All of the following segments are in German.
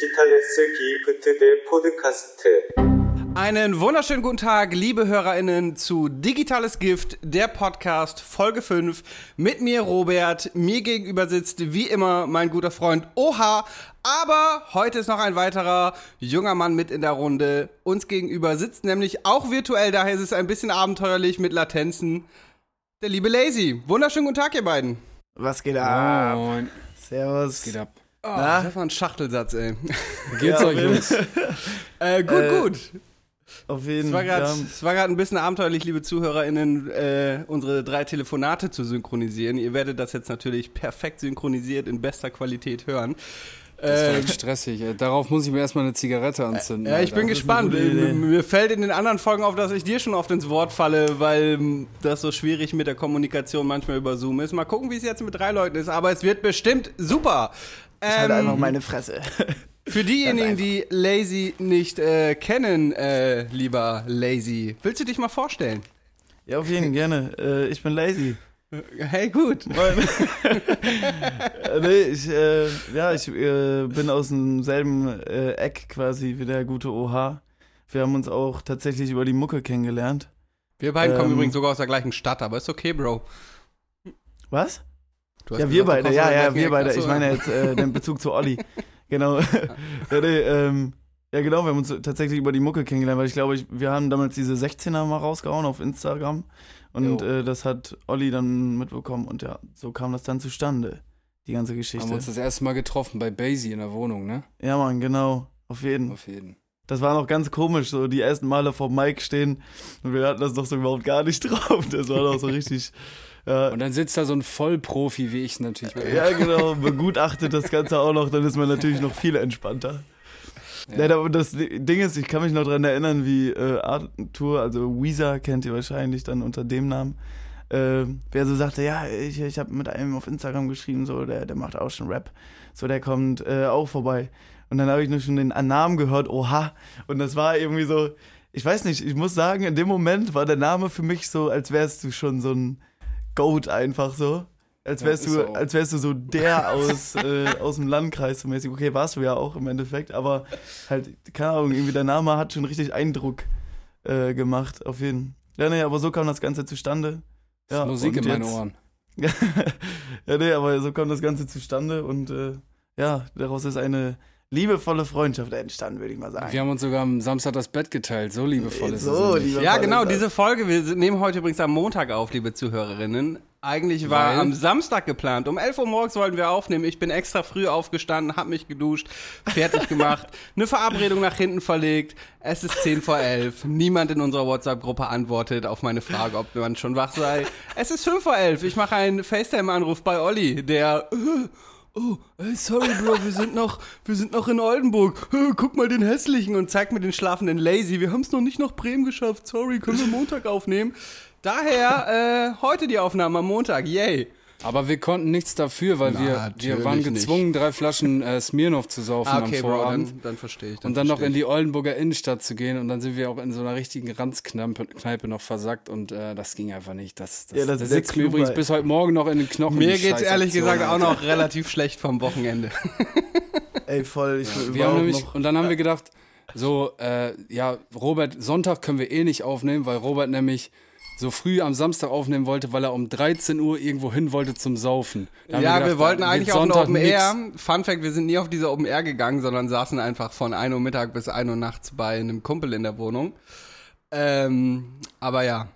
Digitales gibt der Podcast. Einen wunderschönen guten Tag, liebe HörerInnen, zu Digitales Gift, der Podcast, Folge 5. Mit mir, Robert. Mir gegenüber sitzt wie immer mein guter Freund Oha. Aber heute ist noch ein weiterer junger Mann mit in der Runde. Uns gegenüber sitzt nämlich auch virtuell, daher ist es ein bisschen abenteuerlich mit Latenzen. Der liebe Lazy. Wunderschönen guten Tag, ihr beiden. Was geht ab? Moin. Servus. Was geht ab? Oh, Na? das war ein Schachtelsatz, ey. Geht's Ja, euch, Jungs? äh, gut, Äh, gut. Auf jeden Es war gerade ja, ein bisschen abenteuerlich, liebe ZuhörerInnen, äh, unsere drei Telefonate zu synchronisieren. Ihr werdet das jetzt natürlich perfekt synchronisiert in bester Qualität hören. Das war Äh, echt stressig. ey. Darauf muss ich mir erstmal eine Zigarette anzünden. ja, ich Alter. bin gespannt. Idee. M- Mir fällt in den anderen Folgen auf, dass ich dir schon oft ins Wort falle, weil das so schwierig mit der Kommunikation manchmal über Zoom ist. Mal gucken, wie es jetzt mit drei Leuten ist, aber es wird bestimmt super. Ich halte Ähm, einfach meine Fresse. Für diejenigen, die Lazy nicht äh, kennen, äh, lieber Lazy, willst du dich mal vorstellen? ja, auf jeden gerne. Äh, ich bin lazy. Hey, gut. Äh, nee, ich, äh, ja, ich äh, bin aus demselben äh, Eck quasi wie der gute OH. Wir haben uns auch tatsächlich über die Mucke kennengelernt. Wir beiden kommen Ähm, übrigens sogar aus der gleichen Stadt, aber ist okay, Bro. Was? Ja, wir beide, ja, ja, wir beide. Ich meine jetzt äh, den Bezug zu Olli. Genau. ja, nee, ähm, ja, genau, wir haben uns tatsächlich über die Mucke kennengelernt, weil ich glaube, ich, wir haben damals diese 16er mal rausgehauen auf Instagram. Und äh, das hat Olli dann mitbekommen und ja, so kam das dann zustande, die ganze Haben Geschichte. wir uns das erste Mal getroffen bei Basie in der Wohnung, ne? Ja, Mann, genau. Auf jeden. Auf jeden. Das war noch ganz komisch, so die ersten Male vor Mike stehen und wir hatten das doch so überhaupt gar nicht drauf. Das war doch so richtig. Ja, Und dann sitzt da so ein Vollprofi wie ich natürlich. bei ja genau, begutachtet das Ganze auch noch, dann ist man natürlich noch viel entspannter. Ja. Ja. das Ding ist, ich kann mich noch dran erinnern, wie äh, Arthur, also Weezer kennt ihr wahrscheinlich dann unter dem Namen, äh, wer so sagte, ja, ich, ich habe mit einem auf Instagram geschrieben, so, der, der macht auch schon Rap, so, der kommt äh, auch vorbei. Und dann habe ich nur schon den Namen gehört, oha, und das war irgendwie so, ich weiß nicht, ich muss sagen, in dem Moment war der Name für mich so, als wärst du schon so ein Goat einfach so. Als Ja, wärst, ist du, so. als wärst du so der aus, äh, aus dem Landkreis so mäßig. Okay, warst du ja auch im Endeffekt, aber halt, keine Ahnung, irgendwie der Name hat schon richtig Eindruck äh, gemacht, auf jeden Fall. Ja, nee, aber so kam das Ganze zustande. Ja, Musik in meinen Ohren. ja, nee, aber so kam das Ganze zustande und äh, ja, daraus ist eine liebevolle Freundschaft entstanden, würde ich mal sagen. Wir haben uns sogar am Samstag das Bett geteilt. So liebevoll ist So, es. liebevoll Ja, genau, diese Folge, wir nehmen heute übrigens am Montag auf, liebe Zuhörerinnen. Eigentlich war Weil? am Samstag geplant. Um 11 Uhr morgens wollten wir aufnehmen. Ich bin extra früh aufgestanden, hab mich geduscht, fertig gemacht, eine Verabredung nach hinten verlegt. Es ist 10 vor 11. Niemand in unserer WhatsApp-Gruppe antwortet auf meine Frage, ob man schon wach sei. Es ist 5 vor 11. Ich mache einen FaceTime-Anruf bei Olli, der... Äh, Oh, ey, sorry, Bro, wir sind noch, wir sind noch in Oldenburg. Guck mal den hässlichen und zeigt mir den schlafenden Lazy. Wir haben es noch nicht nach Bremen geschafft. Sorry, können wir Montag aufnehmen? Daher äh, heute die Aufnahme am Montag. Yay. Aber wir konnten nichts dafür, weil wir, wir Natürlich waren nicht. gezwungen, drei Flaschen äh, Smirnoff zu saufen Ah, am okay, Bro, Vorabend. dann, dann verstehe ich. und dann noch in die Oldenburger Innenstadt zu gehen und dann sind wir auch in so einer richtigen Ranzkneipe Kneipe noch versackt und äh, das ging einfach nicht. Das, das, Ja, das- das der sitzt mir übrigens bis heute Morgen noch in den Knochen. Mir die geht's ehrlich gesagt auch noch relativ schlecht vom Wochenende. Ey, voll. Ich Wir haben nämlich, noch, und dann haben wir gedacht, so, äh, ja, Robert, Sonntag können wir eh nicht aufnehmen, weil Robert nämlich so früh am Samstag aufnehmen wollte, weil er um 13 Uhr irgendwo hin wollte zum Saufen. Ja, wir, gedacht, wollten da eigentlich auf eine Sonntag Open Air. nix. Fun Fact, wir sind nie auf diese Open Air gegangen, sondern saßen einfach von 1 Uhr Mittag bis 1 Uhr nachts bei einem Kumpel in der Wohnung. Ähm, aber ja.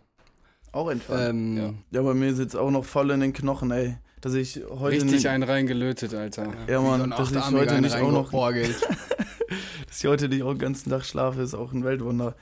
auch entspannt. Ähm, Ja. Ja, bei mir sitzt auch noch voll in den Knochen, ey. Dass ich heute Richtig nicht, einen reingelötet, Alter. ja, so Mann, ein dass ich heute nicht auch noch, dass ich heute nicht auch den ganzen Tag schlafe, ist auch ein Weltwunder.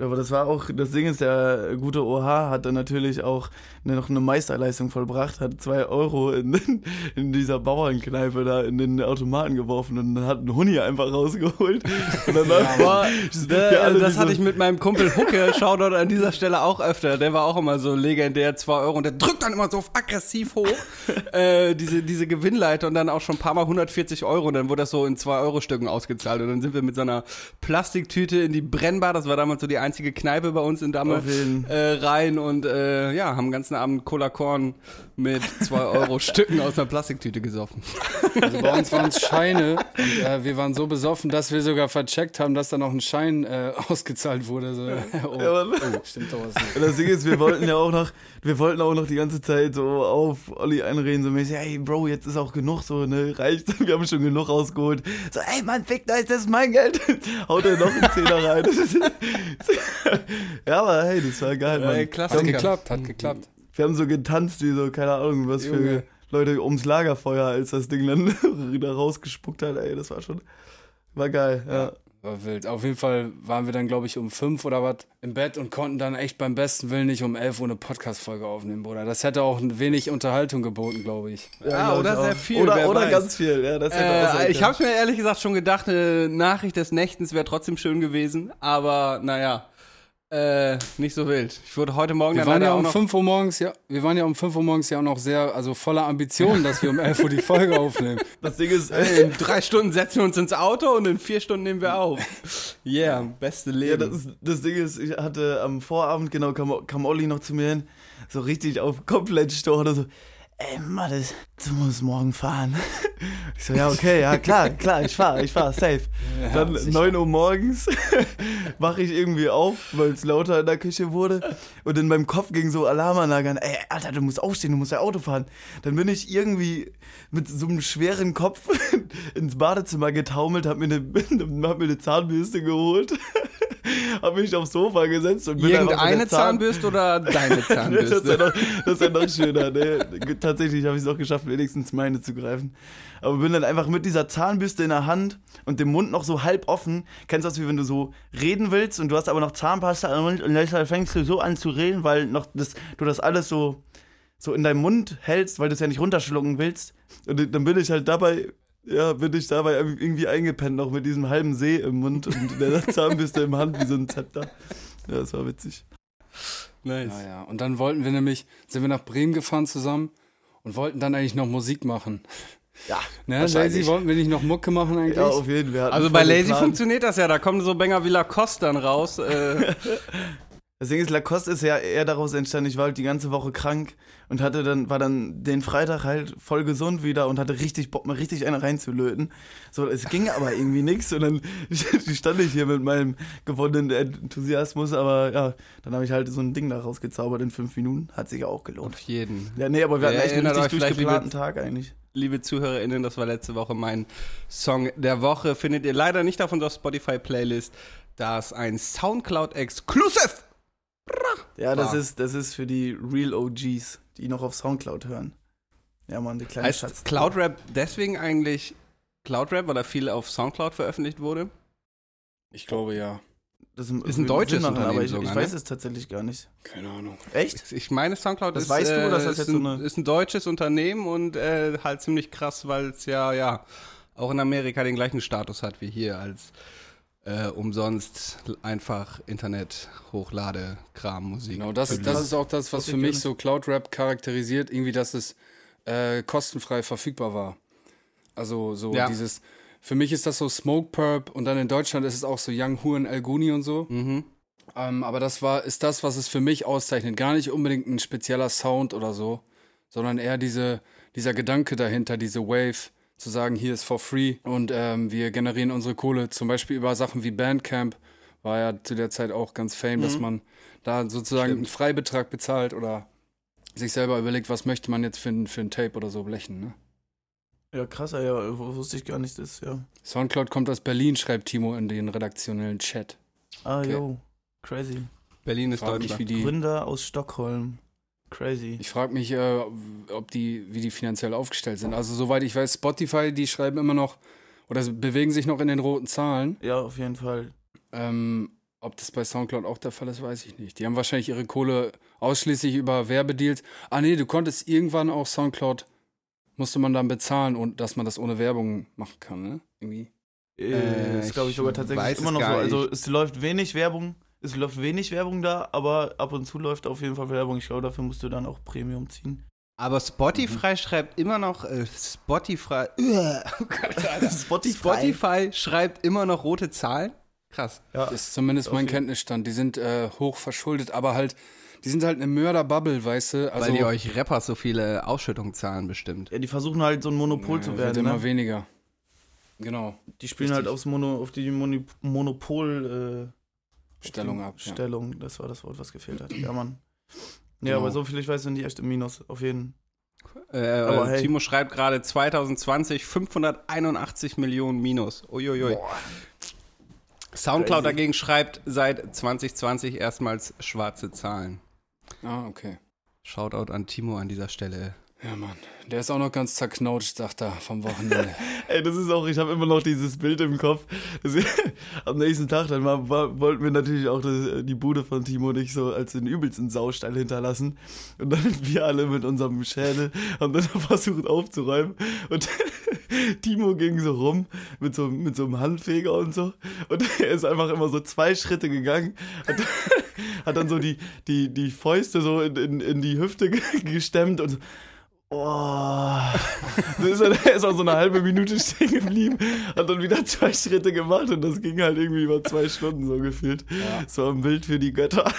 Aber das war auch, das Ding ist, der gute OH hat dann natürlich auch noch eine Meisterleistung vollbracht, hat zwei Euro in, in dieser Bauernkneipe da in den Automaten geworfen und dann hat ein Huni einfach rausgeholt. Und dann war, Ja, da, alle das hatte ich mit meinem Kumpel Hucke, Shoutout an dieser Stelle auch öfter. Der war auch immer so legendär, 2 Euro. Und der drückt dann immer so aggressiv hoch, äh, diese, diese Gewinnleiter und dann auch schon ein paar Mal 140 Euro. Und dann wurde das so in 2-Euro-Stücken ausgezahlt. Und dann sind wir mit so einer Plastiktüte in die Brennbar, das war damals so die die einzige Kneipe bei uns in Damme äh, rein und äh, ja, haben den ganzen Abend Cola Korn mit 2 Euro Stücken aus einer Plastiktüte gesoffen. Also bei uns waren es Scheine und äh, wir waren so besoffen, dass wir sogar vercheckt haben, dass da noch ein Schein äh, ausgezahlt wurde. So, oh, oh, stimmt doch was nicht. Und das Ding ist, wir wollten ja auch noch, wir wollten auch noch die ganze Zeit so auf Olli einreden, so mäßig, hey Bro, jetzt ist auch genug, so, ne, reicht, wir haben schon genug rausgeholt. So, ey Mann, fick das, das ist mein Geld. Haut er noch einen Zehner rein. ja, aber hey, das war geil, Mann. Ey, Hat Klassiker. geklappt, hat geklappt. Wir haben so getanzt, wie so, keine Ahnung, was für Junge. Leute ums Lagerfeuer, als das Ding dann da rausgespuckt hat, ey, das war schon, war geil, ja. War wild. Auf jeden Fall waren wir dann, glaube ich, um fünf oder was im Bett und konnten dann echt beim besten Willen nicht um elf Uhr eine Podcast-Folge aufnehmen, Bruder. Das hätte auch ein wenig Unterhaltung geboten, glaube ich. Ja, glaub oder ich sehr viel, Oder, oder ganz viel, ja, das hätte Äh, ich habe mir ehrlich gesagt schon gedacht, eine Nachricht des Nächtens wäre trotzdem schön gewesen, aber naja, äh, nicht so wild. Ich wurde heute Morgen Wir dann waren ja auch um noch 5 Uhr morgens, ja, wir waren ja um 5 Uhr morgens ja auch noch sehr, also voller Ambitionen, dass wir um 11 Uhr die Folge aufnehmen. Das Ding ist, in drei Stunden setzen wir uns ins Auto und in vier Stunden nehmen wir auf. Yeah, beste Ja, Leben. das, ist, das Ding ist, ich hatte am Vorabend, genau, kam, kam Olli noch zu mir hin, so richtig auf komplett Stor oder so. Ey, Mattes, du musst morgen fahren. Ich so, ja, okay, ja, klar, klar, ich fahr, ich fahr, safe. Dann sicher. 9 Uhr morgens wache ich irgendwie auf, weil es lauter in der Küche wurde. Und in meinem Kopf ging so Alarmanlage an, ey, Alter, du musst aufstehen, du musst ja Auto fahren. Dann bin ich irgendwie mit so einem schweren Kopf ins Badezimmer getaumelt, hab mir eine, hab mir eine Zahnbürste geholt. hab mich aufs Sofa gesetzt und bin Irgendeine Zahn- Zahnbürste oder deine das, ist ja Zahnbürste? noch, das ist ja noch schöner. Ne? Tatsächlich habe ich es auch geschafft, wenigstens meine zu greifen. Aber bin dann einfach mit dieser Zahnbürste in der Hand und dem Mund noch so halb offen. Kennst du das, wie wenn du so reden willst und du hast aber noch Zahnpasta im Mund und dann fängst du so an zu reden, weil noch das, du das alles so, so in deinem Mund hältst, weil du es ja nicht runterschlucken willst. Und dann bin ich halt dabei. Ja, bin ich dabei irgendwie eingepennt, noch mit diesem halben See im Mund und der Zahnbürste im Hand wie so ein Zepter. Ja, das war witzig. Nice. Naja, und dann wollten wir nämlich, sind wir nach Bremen gefahren zusammen und wollten dann eigentlich noch Musik machen. Ja, Ne. Lazy, wollten wir nicht noch Mucke machen eigentlich? Ja, auf jeden Fall. Also bei Lazy Plan. funktioniert das ja, da kommen so Banger wie Lacoste dann raus. Äh, Das Ding ist, Lacoste ist ja eher daraus entstanden, ich war halt die ganze Woche krank und hatte dann, war dann den Freitag halt voll gesund wieder und hatte richtig Bock, mir richtig eine reinzulöten. So, es ging aber irgendwie nichts und dann stand ich hier mit meinem gewonnenen Enthusiasmus, aber ja, dann habe ich halt so ein Ding da rausgezaubert in fünf Minuten. Hat sich ja auch gelohnt. auf jeden. Ja, nee, aber wir hatten Wer echt einen richtig durchgeplanten Tag eigentlich. Liebe ZuhörerInnen, das war letzte Woche mein Song der Woche. Findet ihr leider nicht auf unserer Spotify-Playlist. Da ist ein Soundcloud-Exclusive. Ja, das ist, das ist für die Real OGs, die noch auf Soundcloud hören. Ja, Mann, die kleinen Schatz. Heißt Cloud-Rap deswegen eigentlich Cloud-Rap, weil da viel auf Soundcloud veröffentlicht wurde? Ich glaube ja. Das Ist ein deutsches machen, aber Unternehmen ich, sogar, ich ne? weiß es tatsächlich gar nicht. Keine Ahnung. Echt? Ich meine, Soundcloud Das ist, weißt du, äh, das ist, jetzt so ein, eine- ist ein deutsches Unternehmen und äh, halt ziemlich krass, weil es ja, ja, auch in Amerika den gleichen Status hat wie hier als äh, umsonst einfach Internet hochlade Kram Musik. Genau, das, das ist auch das, was für ich mich so Cloud Rap charakterisiert, irgendwie, dass es äh, kostenfrei verfügbar war. Also so Ja. dieses, für mich ist das so Smoke Purp und dann in Deutschland ist es auch so Young Huren El Guni und so. Mhm. Ähm, aber das war, ist das, was es für mich auszeichnet. Gar nicht unbedingt ein spezieller Sound oder so, sondern eher diese, dieser Gedanke dahinter, diese Wave, zu sagen, hier ist for free und ähm, wir generieren unsere Kohle, zum Beispiel über Sachen wie Bandcamp, war ja zu der Zeit auch ganz fame, dass man da sozusagen einen Freibetrag bezahlt oder sich selber überlegt, was möchte man jetzt für, ein- für ein Tape oder so blechen. Ne? Ja, krasser, ja, wusste ich gar nicht, das, ja. Soundcloud kommt aus Berlin, schreibt Timo in den redaktionellen Chat. Ah, Okay. yo, crazy. Berlin ist Frag mich, wie die, Gründer aus Stockholm. Crazy. Ich frage mich, äh, ob die, wie die finanziell aufgestellt sind. Also soweit ich weiß, Spotify, die schreiben immer noch oder bewegen sich noch in den roten Zahlen. Ja, auf jeden Fall. Ähm, ob das bei Soundcloud auch der Fall ist, weiß ich nicht. Die haben wahrscheinlich ihre Kohle ausschließlich über Werbedeals. Ah nee, du konntest irgendwann auch Soundcloud, musste man dann bezahlen und dass man das ohne Werbung machen kann, ne? Irgendwie. Äh, ist, glaube ich, sogar tatsächlich weiß immer noch so. Also, nicht. es läuft wenig Werbung. Es läuft wenig Werbung da, aber ab und zu läuft auf jeden Fall Werbung. Ich glaube, dafür musst du dann auch Premium ziehen. Aber Spotify schreibt immer noch äh, Spotify. Oh Gott. Spotify. Spotify schreibt immer noch rote Zahlen. Krass. Ja, Das ist zumindest mein Kenntnisstand. Die sind äh, hoch verschuldet, aber halt, die sind halt eine Mörderbubble, weißt du? Also, Weil die euch Rappers so viele Ausschüttungen zahlen, bestimmt. ja, die versuchen halt so ein Monopol ja, zu wird werden. immer Ne? weniger. Genau. Die spielen halt aufs Mono, auf die Moni Monopol äh, Stellung ab. Ja. Stellung, das war das Wort, was gefehlt hat. Ja, Mann. Ja, Genau. aber so viel ich weiß, sind die echt im Minus, auf jeden Äh, Aber hey. Timo schreibt gerade 2020 581 Millionen Minus. Uiuiui. Soundcloud Crazy. dagegen schreibt seit 2020 erstmals schwarze Zahlen. Ah, okay. Shoutout an Timo an dieser Stelle. Ja, Mann. Der ist auch noch ganz zerknautscht, sagt er, vom Wochenende. Ey, das ist auch, ich habe immer noch dieses Bild im Kopf. Am nächsten Tag, dann war, war, wollten wir natürlich auch das, die Bude von Timo nicht so als den übelsten Saustall hinterlassen. Und dann wir alle mit unserem Schädel, haben dann versucht aufzuräumen. Und Timo ging so rum mit so, mit so einem Handfeger und so. Und er ist einfach immer so zwei Schritte gegangen, hat, hat dann so die, die, die Fäuste so in, in, in die Hüfte ge- gestemmt und so, Oh. Ist er, ist auch so eine halbe Minute stehen geblieben, hat dann wieder zwei Schritte gemacht und das ging halt irgendwie über zwei Stunden so gefühlt. Das war ein Bild für die Götter.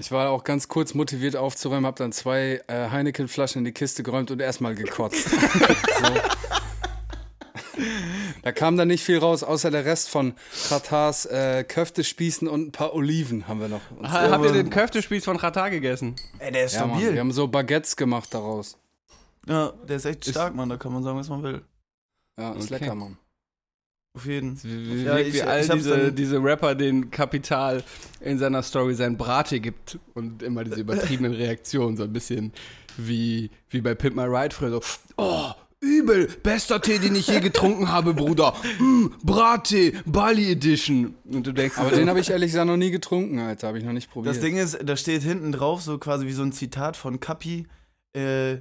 Ich war auch ganz kurz motiviert aufzuräumen, habe dann zwei äh, Heineken-Flaschen in die Kiste geräumt und erstmal gekotzt. so. Da kam dann nicht viel raus, außer der Rest von Kratars äh, Köftespießen und ein paar Oliven haben wir noch. Ha, habt ihr den Köftespieß von Katar gegessen? Ey, der ist ja, Mann, wir haben so Baguettes gemacht daraus. Ja, der ist echt stark, Mann. Da kann man sagen, was man will. Ja, ist Okay. lecker, Mann. Auf jeden. Wie, Ja, wie, ich- wie all ich diese, diese Rapper, den Kapital in seiner Story sein Brate gibt und immer diese übertriebenen Reaktionen, so ein bisschen wie, wie bei Pimp My Ride früher so, oh, übel, bester Tee, den ich je getrunken habe, Bruder, mm, Brattee, Bali Edition. Und du denkst, Aber den habe ich ehrlich gesagt noch nie getrunken, Alter. Habe ich noch nicht probiert. Das Ding ist, da steht hinten drauf so quasi wie so ein Zitat von Kapi. Äh,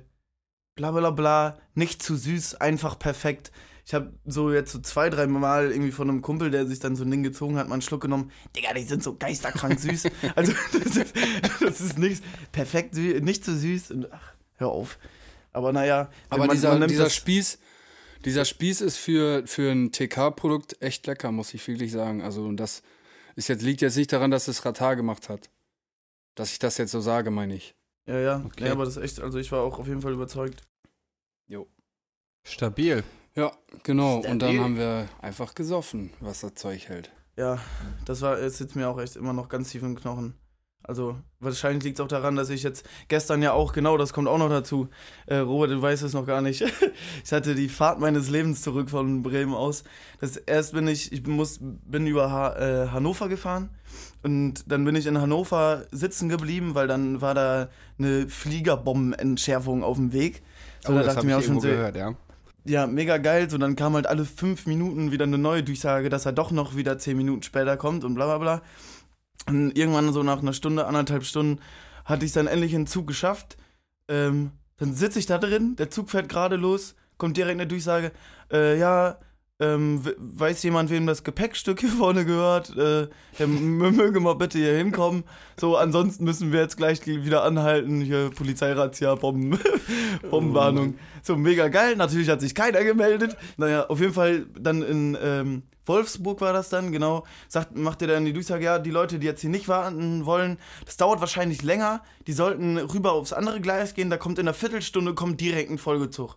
bla bla bla, nicht zu süß, einfach perfekt. Ich habe so jetzt so zwei, drei Mal irgendwie von einem Kumpel, der sich dann so ein Ding gezogen hat, mal einen Schluck genommen. Digga, die sind so geisterkrank süß. Also, das ist, das ist nichts perfekt süß, nicht zu süß. Und, ach, hör auf. Aber naja, Aber man- dieser, man dieser Spieß, dieser Spieß ist für, für ein TK-Produkt echt lecker, muss ich wirklich sagen. Also und das ist jetzt, liegt jetzt nicht daran, dass es Ratar gemacht hat. Dass ich das jetzt so sage, meine ich. Ja, ja. Okay. ja, aber das ist echt, also ich war auch auf jeden Fall überzeugt. stabil. Ja, genau. Und dann Stabil. haben wir einfach gesoffen, was das Zeug hält. Ja, das war, es sitzt mir auch echt immer noch ganz tief im Knochen. Also, wahrscheinlich liegt es auch daran, dass ich jetzt gestern ja auch, genau, das kommt auch noch dazu. Äh, Robert, du weißt es noch gar nicht. ich hatte die Fahrt meines Lebens zurück von Bremen aus. Das, erst bin ich, ich muss, bin über ha äh, Hannover gefahren und dann bin ich in Hannover sitzen geblieben, weil dann war da eine Fliegerbombenentschärfung auf dem Weg. So, oh, da das dachte ich mir auch schon so, gehört, ja. ja, mega geil. So, dann kam halt alle fünf Minuten wieder eine neue Durchsage, dass er doch noch wieder zehn Minuten später kommt und bla bla bla. Und irgendwann so nach einer Stunde, anderthalb Stunden, hatte ich dann endlich in den Zug geschafft. Ähm, dann sitze ich da drin, der Zug fährt gerade los, kommt direkt eine Durchsage, äh, ja, ähm, weiß jemand, wem das Gepäckstück hier vorne gehört? Äh, der möge mal bitte hier hinkommen. So, ansonsten müssen wir jetzt gleich wieder anhalten. Hier Polizeirazzia, Bomben, Bombenwarnung. So, mega geil. Natürlich hat sich keiner gemeldet. Naja, auf jeden Fall dann in ähm, Wolfsburg war das dann, genau. Sagt, macht er dann die Durchsage, ja, die Leute, die jetzt hier nicht warten wollen, das dauert wahrscheinlich länger. Die sollten rüber aufs andere Gleis gehen. Da kommt in einer Viertelstunde kommt direkt ein Folgezug.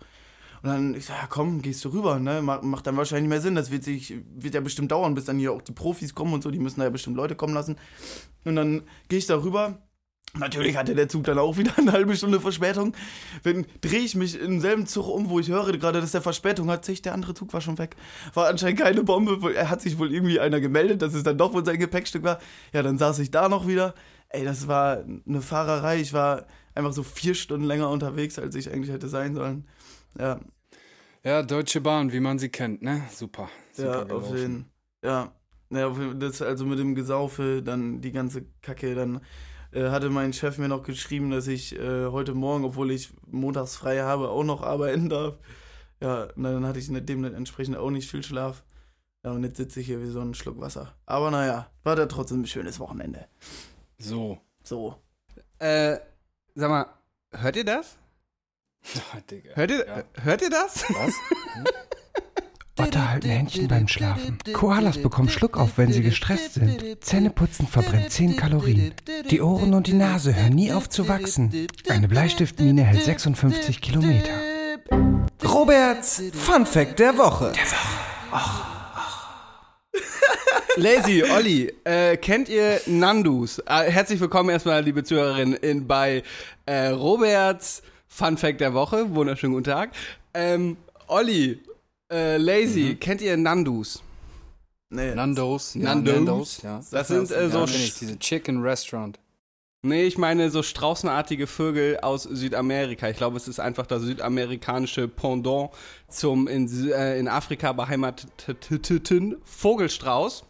Und dann, ich sag, ja komm, gehst du rüber, ne? Macht, macht dann wahrscheinlich mehr Sinn. Das wird sich, wird ja bestimmt dauern, bis dann hier auch die Profis kommen und so, die müssen da ja bestimmt Leute kommen lassen. Und dann gehe ich da rüber. Natürlich hatte der Zug dann auch wieder eine halbe Stunde Verspätung. Dann drehe ich mich im selben Zug um, wo ich höre gerade, dass der Verspätung hat. Sich der andere Zug war schon weg. War anscheinend keine Bombe. Er hat sich wohl irgendwie einer gemeldet, dass es dann doch wohl sein Gepäckstück war. Ja, dann saß ich da noch wieder. Ey, das war eine Fahrerei. Ich war einfach so vier Stunden länger unterwegs, als ich eigentlich hätte sein sollen. Ja, Ja, Deutsche Bahn, wie man sie kennt, ne? Super. Super ja, auf jeden Ja, ja auf jeden- das also mit dem Gesaufe, dann die ganze Kacke, dann äh, hatte mein Chef mir noch geschrieben, dass ich äh, heute Morgen, obwohl ich montags frei habe, auch noch arbeiten darf. Ja, na, dann hatte ich dementsprechend auch nicht viel Schlaf. Ja, und jetzt sitze ich hier wie so ein Schluck Wasser. Aber naja, war da trotzdem ein schönes Wochenende. So. So. Äh, sag mal, hört ihr das? Digga. Hört ihr, Ja. hört ihr das? Was? Otter halten Händchen beim Schlafen. Koalas bekommen Schluck auf, wenn sie gestresst sind. Zähneputzen verbrennt 10 Kalorien. Die Ohren und die Nase hören nie auf zu wachsen. Eine Bleistiftmine hält 56 Kilometer. Roberts Fun Fact der Woche. Lazy, Olli, äh, kennt ihr Nandus? Äh, herzlich willkommen erstmal, liebe Zuhörerinnen, in, bei äh, Roberts Fun Fact der Woche. Wunderschönen guten Tag. Ähm, Olli, äh, Lazy, kennt ihr Nandus? Nee. Nando's. Ja, Nando's. Nando's, ja. Das sind äh, so ja, ich, diese Chicken Restaurant. Nee, ich meine so straußenartige Vögel aus Südamerika. Ich glaube, es ist einfach das südamerikanische Pendant zum in, äh, in Afrika beheimateten Vogelstrauß.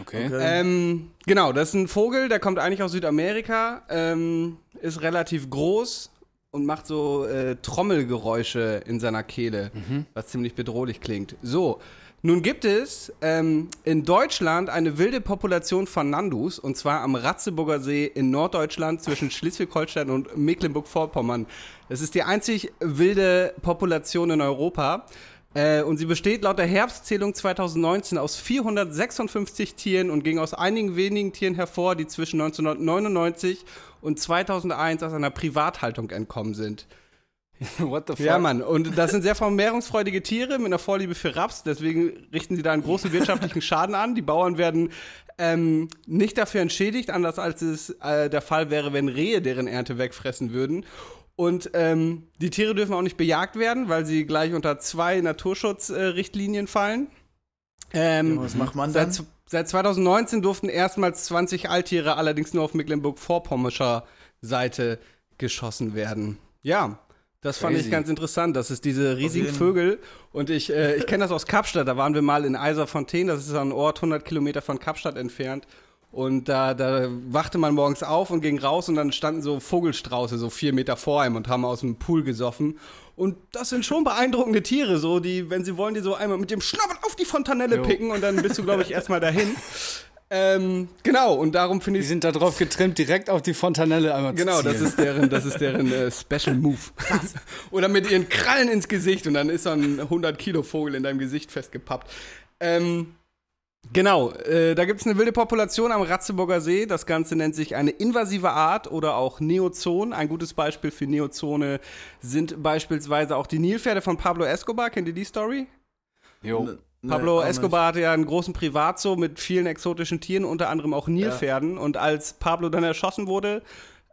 Okay. Ähm, genau, das ist ein Vogel, der kommt eigentlich aus Südamerika, ähm, ist relativ groß und macht so äh, Trommelgeräusche in seiner Kehle, was ziemlich bedrohlich klingt. So, nun gibt es ähm, in Deutschland eine wilde Population von Nandus und zwar am Ratzeburger See in Norddeutschland zwischen Schleswig-Holstein und Mecklenburg-Vorpommern. Das ist die einzig wilde Population in Europa. Äh, und sie besteht laut der Herbstzählung 2019 aus 456 Tieren und ging aus einigen wenigen Tieren hervor, die zwischen 1999 und 2001 aus einer Privathaltung entkommen sind. What the fuck? Ja, Mann. Und das sind sehr vermehrungsfreudige Tiere mit einer Vorliebe für Raps. Deswegen richten sie da einen großen wirtschaftlichen Schaden an. Die Bauern werden ähm, nicht dafür entschädigt, anders als es äh, der Fall wäre, wenn Rehe deren Ernte wegfressen würden. Und ähm, die Tiere dürfen auch nicht bejagt werden, weil sie gleich unter zwei Naturschutzrichtlinien fallen. Ähm, Was macht man dann? Seit, seit 2019 durften erstmals 20 Alttiere allerdings nur auf Mecklenburg-Vorpommerscher Seite geschossen werden. Ja, das fand Crazy. ich ganz interessant. Das ist diese riesigen Vögel. Und ich, äh, ich kenne das aus Kapstadt. Da waren wir mal in Eiserfontein. Das ist ein Ort 100 Kilometer von Kapstadt entfernt. Und da, da wachte man morgens auf und ging raus und dann standen so Vogelstrauße so vier Meter vor einem und haben aus dem Pool gesoffen. Und das sind schon beeindruckende Tiere, so die, wenn sie wollen, die so einmal mit dem Schnabel auf die Fontanelle Jo. picken und dann bist du, glaube ich, erstmal dahin. Ähm, genau, und darum finde Die ich sind da drauf getrimmt, direkt auf die Fontanelle einmal Genau, zu das ist deren, das ist deren äh, Special Move. Oder mit ihren Krallen ins Gesicht und dann ist so ein 100 Kilo Vogel in deinem Gesicht festgepappt. Ähm, genau, äh, da gibt es eine wilde Population am Ratzeburger See. Das Ganze nennt sich eine invasive Art oder auch Neozon. Ein gutes Beispiel für Neozone sind beispielsweise auch die Nilpferde von Pablo Escobar. Kennt ihr die Story? Jo. Nee, Pablo nicht. Escobar hatte ja einen großen Privatzoo mit vielen exotischen Tieren, unter anderem auch Nilpferden. Und als Pablo dann erschossen wurde,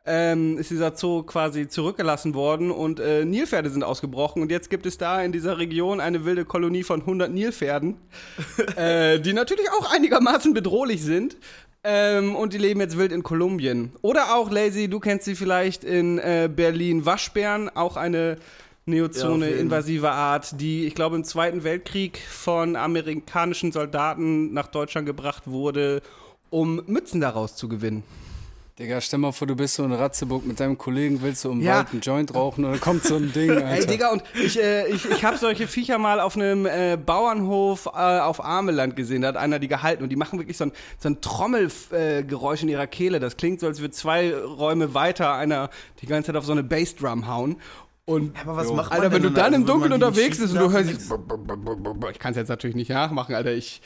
ähm, ist dieser Zoo quasi zurückgelassen worden und äh, Nilpferde sind ausgebrochen. Und jetzt gibt es da in dieser Region eine wilde Kolonie von 100 Nilpferden, äh, die natürlich auch einigermaßen bedrohlich sind. Ähm, und die leben jetzt wild in Kolumbien. Oder auch, Lazy, du kennst sie vielleicht in äh, Berlin, Waschbären, auch eine Neozone, Ja, invasive Art, die, ich glaube, im Zweiten Weltkrieg von amerikanischen Soldaten nach Deutschland gebracht wurde, um Mützen daraus zu gewinnen. Digga, stell mal vor, du bist so in Ratzeburg mit deinem Kollegen, willst du im Ja. Wald einen Joint rauchen und dann kommt so ein Ding, Alter. Ey, Digga, und ich, äh, ich, ich habe solche Viecher mal auf einem äh, Bauernhof äh, auf Ameland gesehen. Da hat einer die gehalten und die machen wirklich so ein, so ein Trommelgeräusch äh, Geräusch in ihrer Kehle. Das klingt so, als würde zwei Räume weiter einer die ganze Zeit auf so eine Bassdrum hauen. Und Aber was macht man Alter, wenn du dann im Also, Dunkeln unterwegs bist und du hörst, nichts? ich kann es jetzt natürlich nicht nachmachen, Alter. Ich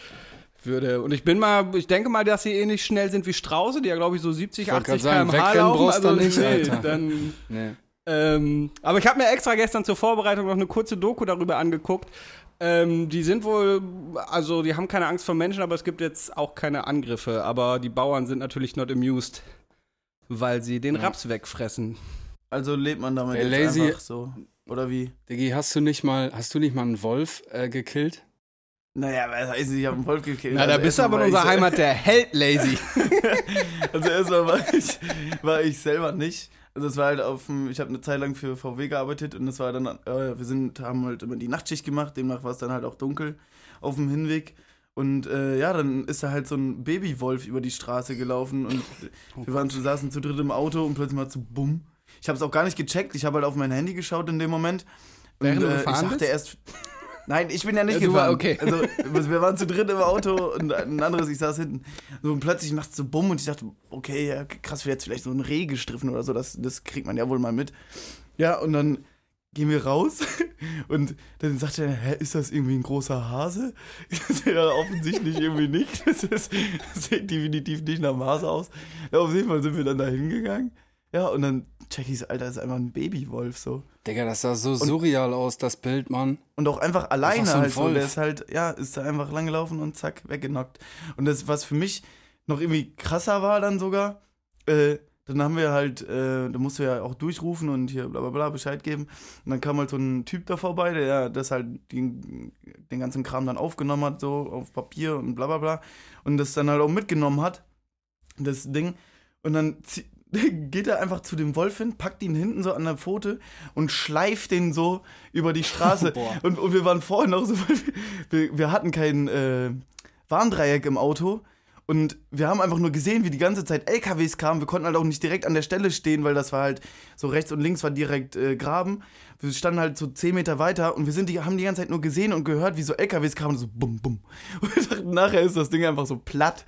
würde und ich bin mal, ich denke mal, dass sie ähnlich schnell sind wie Strauße, die ja glaube ich so 70, wollt 80 grad sagen, km/h laufen. Also nicht, nee, Alter. dann Nee. ähm, aber ich habe mir extra gestern zur Vorbereitung noch eine kurze Doku darüber angeguckt. Ähm, die sind wohl, also die haben keine Angst vor Menschen, aber es gibt jetzt auch keine Angriffe. Aber die Bauern sind natürlich not amused, weil sie den Raps wegfressen. Also lebt man damit Ey, jetzt lazy- einfach so. Oder wie? Diggi, hast du nicht mal, hast du nicht mal einen Wolf äh, gekillt? Naja, was heißt, ich habe einen Wolf gekillt. Na, da Also bist du aber in ich unserer Heimat der Held, Lazy. Also erstmal war ich, war ich selber nicht. Also es war halt auf dem, ich habe eine Zeit lang für VW gearbeitet und es war dann, äh, wir sind, haben halt immer die Nachtschicht gemacht, demnach war es dann halt auch dunkel auf dem Hinweg. Und äh, ja, dann ist da halt so ein Babywolf über die Straße gelaufen und wir waren, saßen zu dritt im Auto und plötzlich mal zu bumm. Ich habe es auch gar nicht gecheckt, ich habe halt auf mein Handy geschaut in dem Moment. Und äh, ich dachte erst. Nein, ich bin ja nicht Ja, gefahren. okay. Also wir waren zu dritt im Auto und ein anderes, ich saß hinten. So, und plötzlich macht es so bumm und ich dachte, okay, ja, krass, wäre jetzt vielleicht so ein Reh gestriffen oder so, das, das kriegt man ja wohl mal mit. Ja, und dann gehen wir raus Und dann sagt er, hä, ist das irgendwie ein großer Hase? Ja, offensichtlich irgendwie nicht. Das, ist, das sieht definitiv nicht nach einem Hase aus. Ja, auf jeden Fall sind wir dann da hingegangen. Ja, und dann check ich so, Alter, ist einfach ein Babywolf so. Digga, das sah so surreal aus, das Bild, Mann. Und auch einfach alleine so ein halt so. Wolf. Der ist halt, ja, ist da einfach langgelaufen und zack, weggenockt. Und das, was für mich noch irgendwie krasser war dann sogar, äh, dann haben wir halt, äh, da musst du ja auch durchrufen und hier bla bla bla Bescheid geben. Und dann kam halt so ein Typ da vorbei, der das halt den, den ganzen Kram dann aufgenommen hat, so auf Papier und bla bla bla. Und das dann halt auch mitgenommen hat, das Ding. Und dann geht er einfach zu dem Wolf hin, packt ihn hinten so an der Pfote und schleift den so über die Straße. Boah. und, und wir waren vorhin noch so, wir, wir hatten kein äh, Warndreieck im Auto. Und wir haben einfach nur gesehen, wie die ganze Zeit LKWs kamen. Wir konnten halt auch nicht direkt an der Stelle stehen, weil das war halt so rechts und links war direkt äh, Graben. Wir standen halt so 10 Meter weiter und wir sind die, haben die ganze Zeit nur gesehen und gehört, wie so LKWs kamen und so bum bum. Und wir dachten, nachher ist das Ding einfach so platt.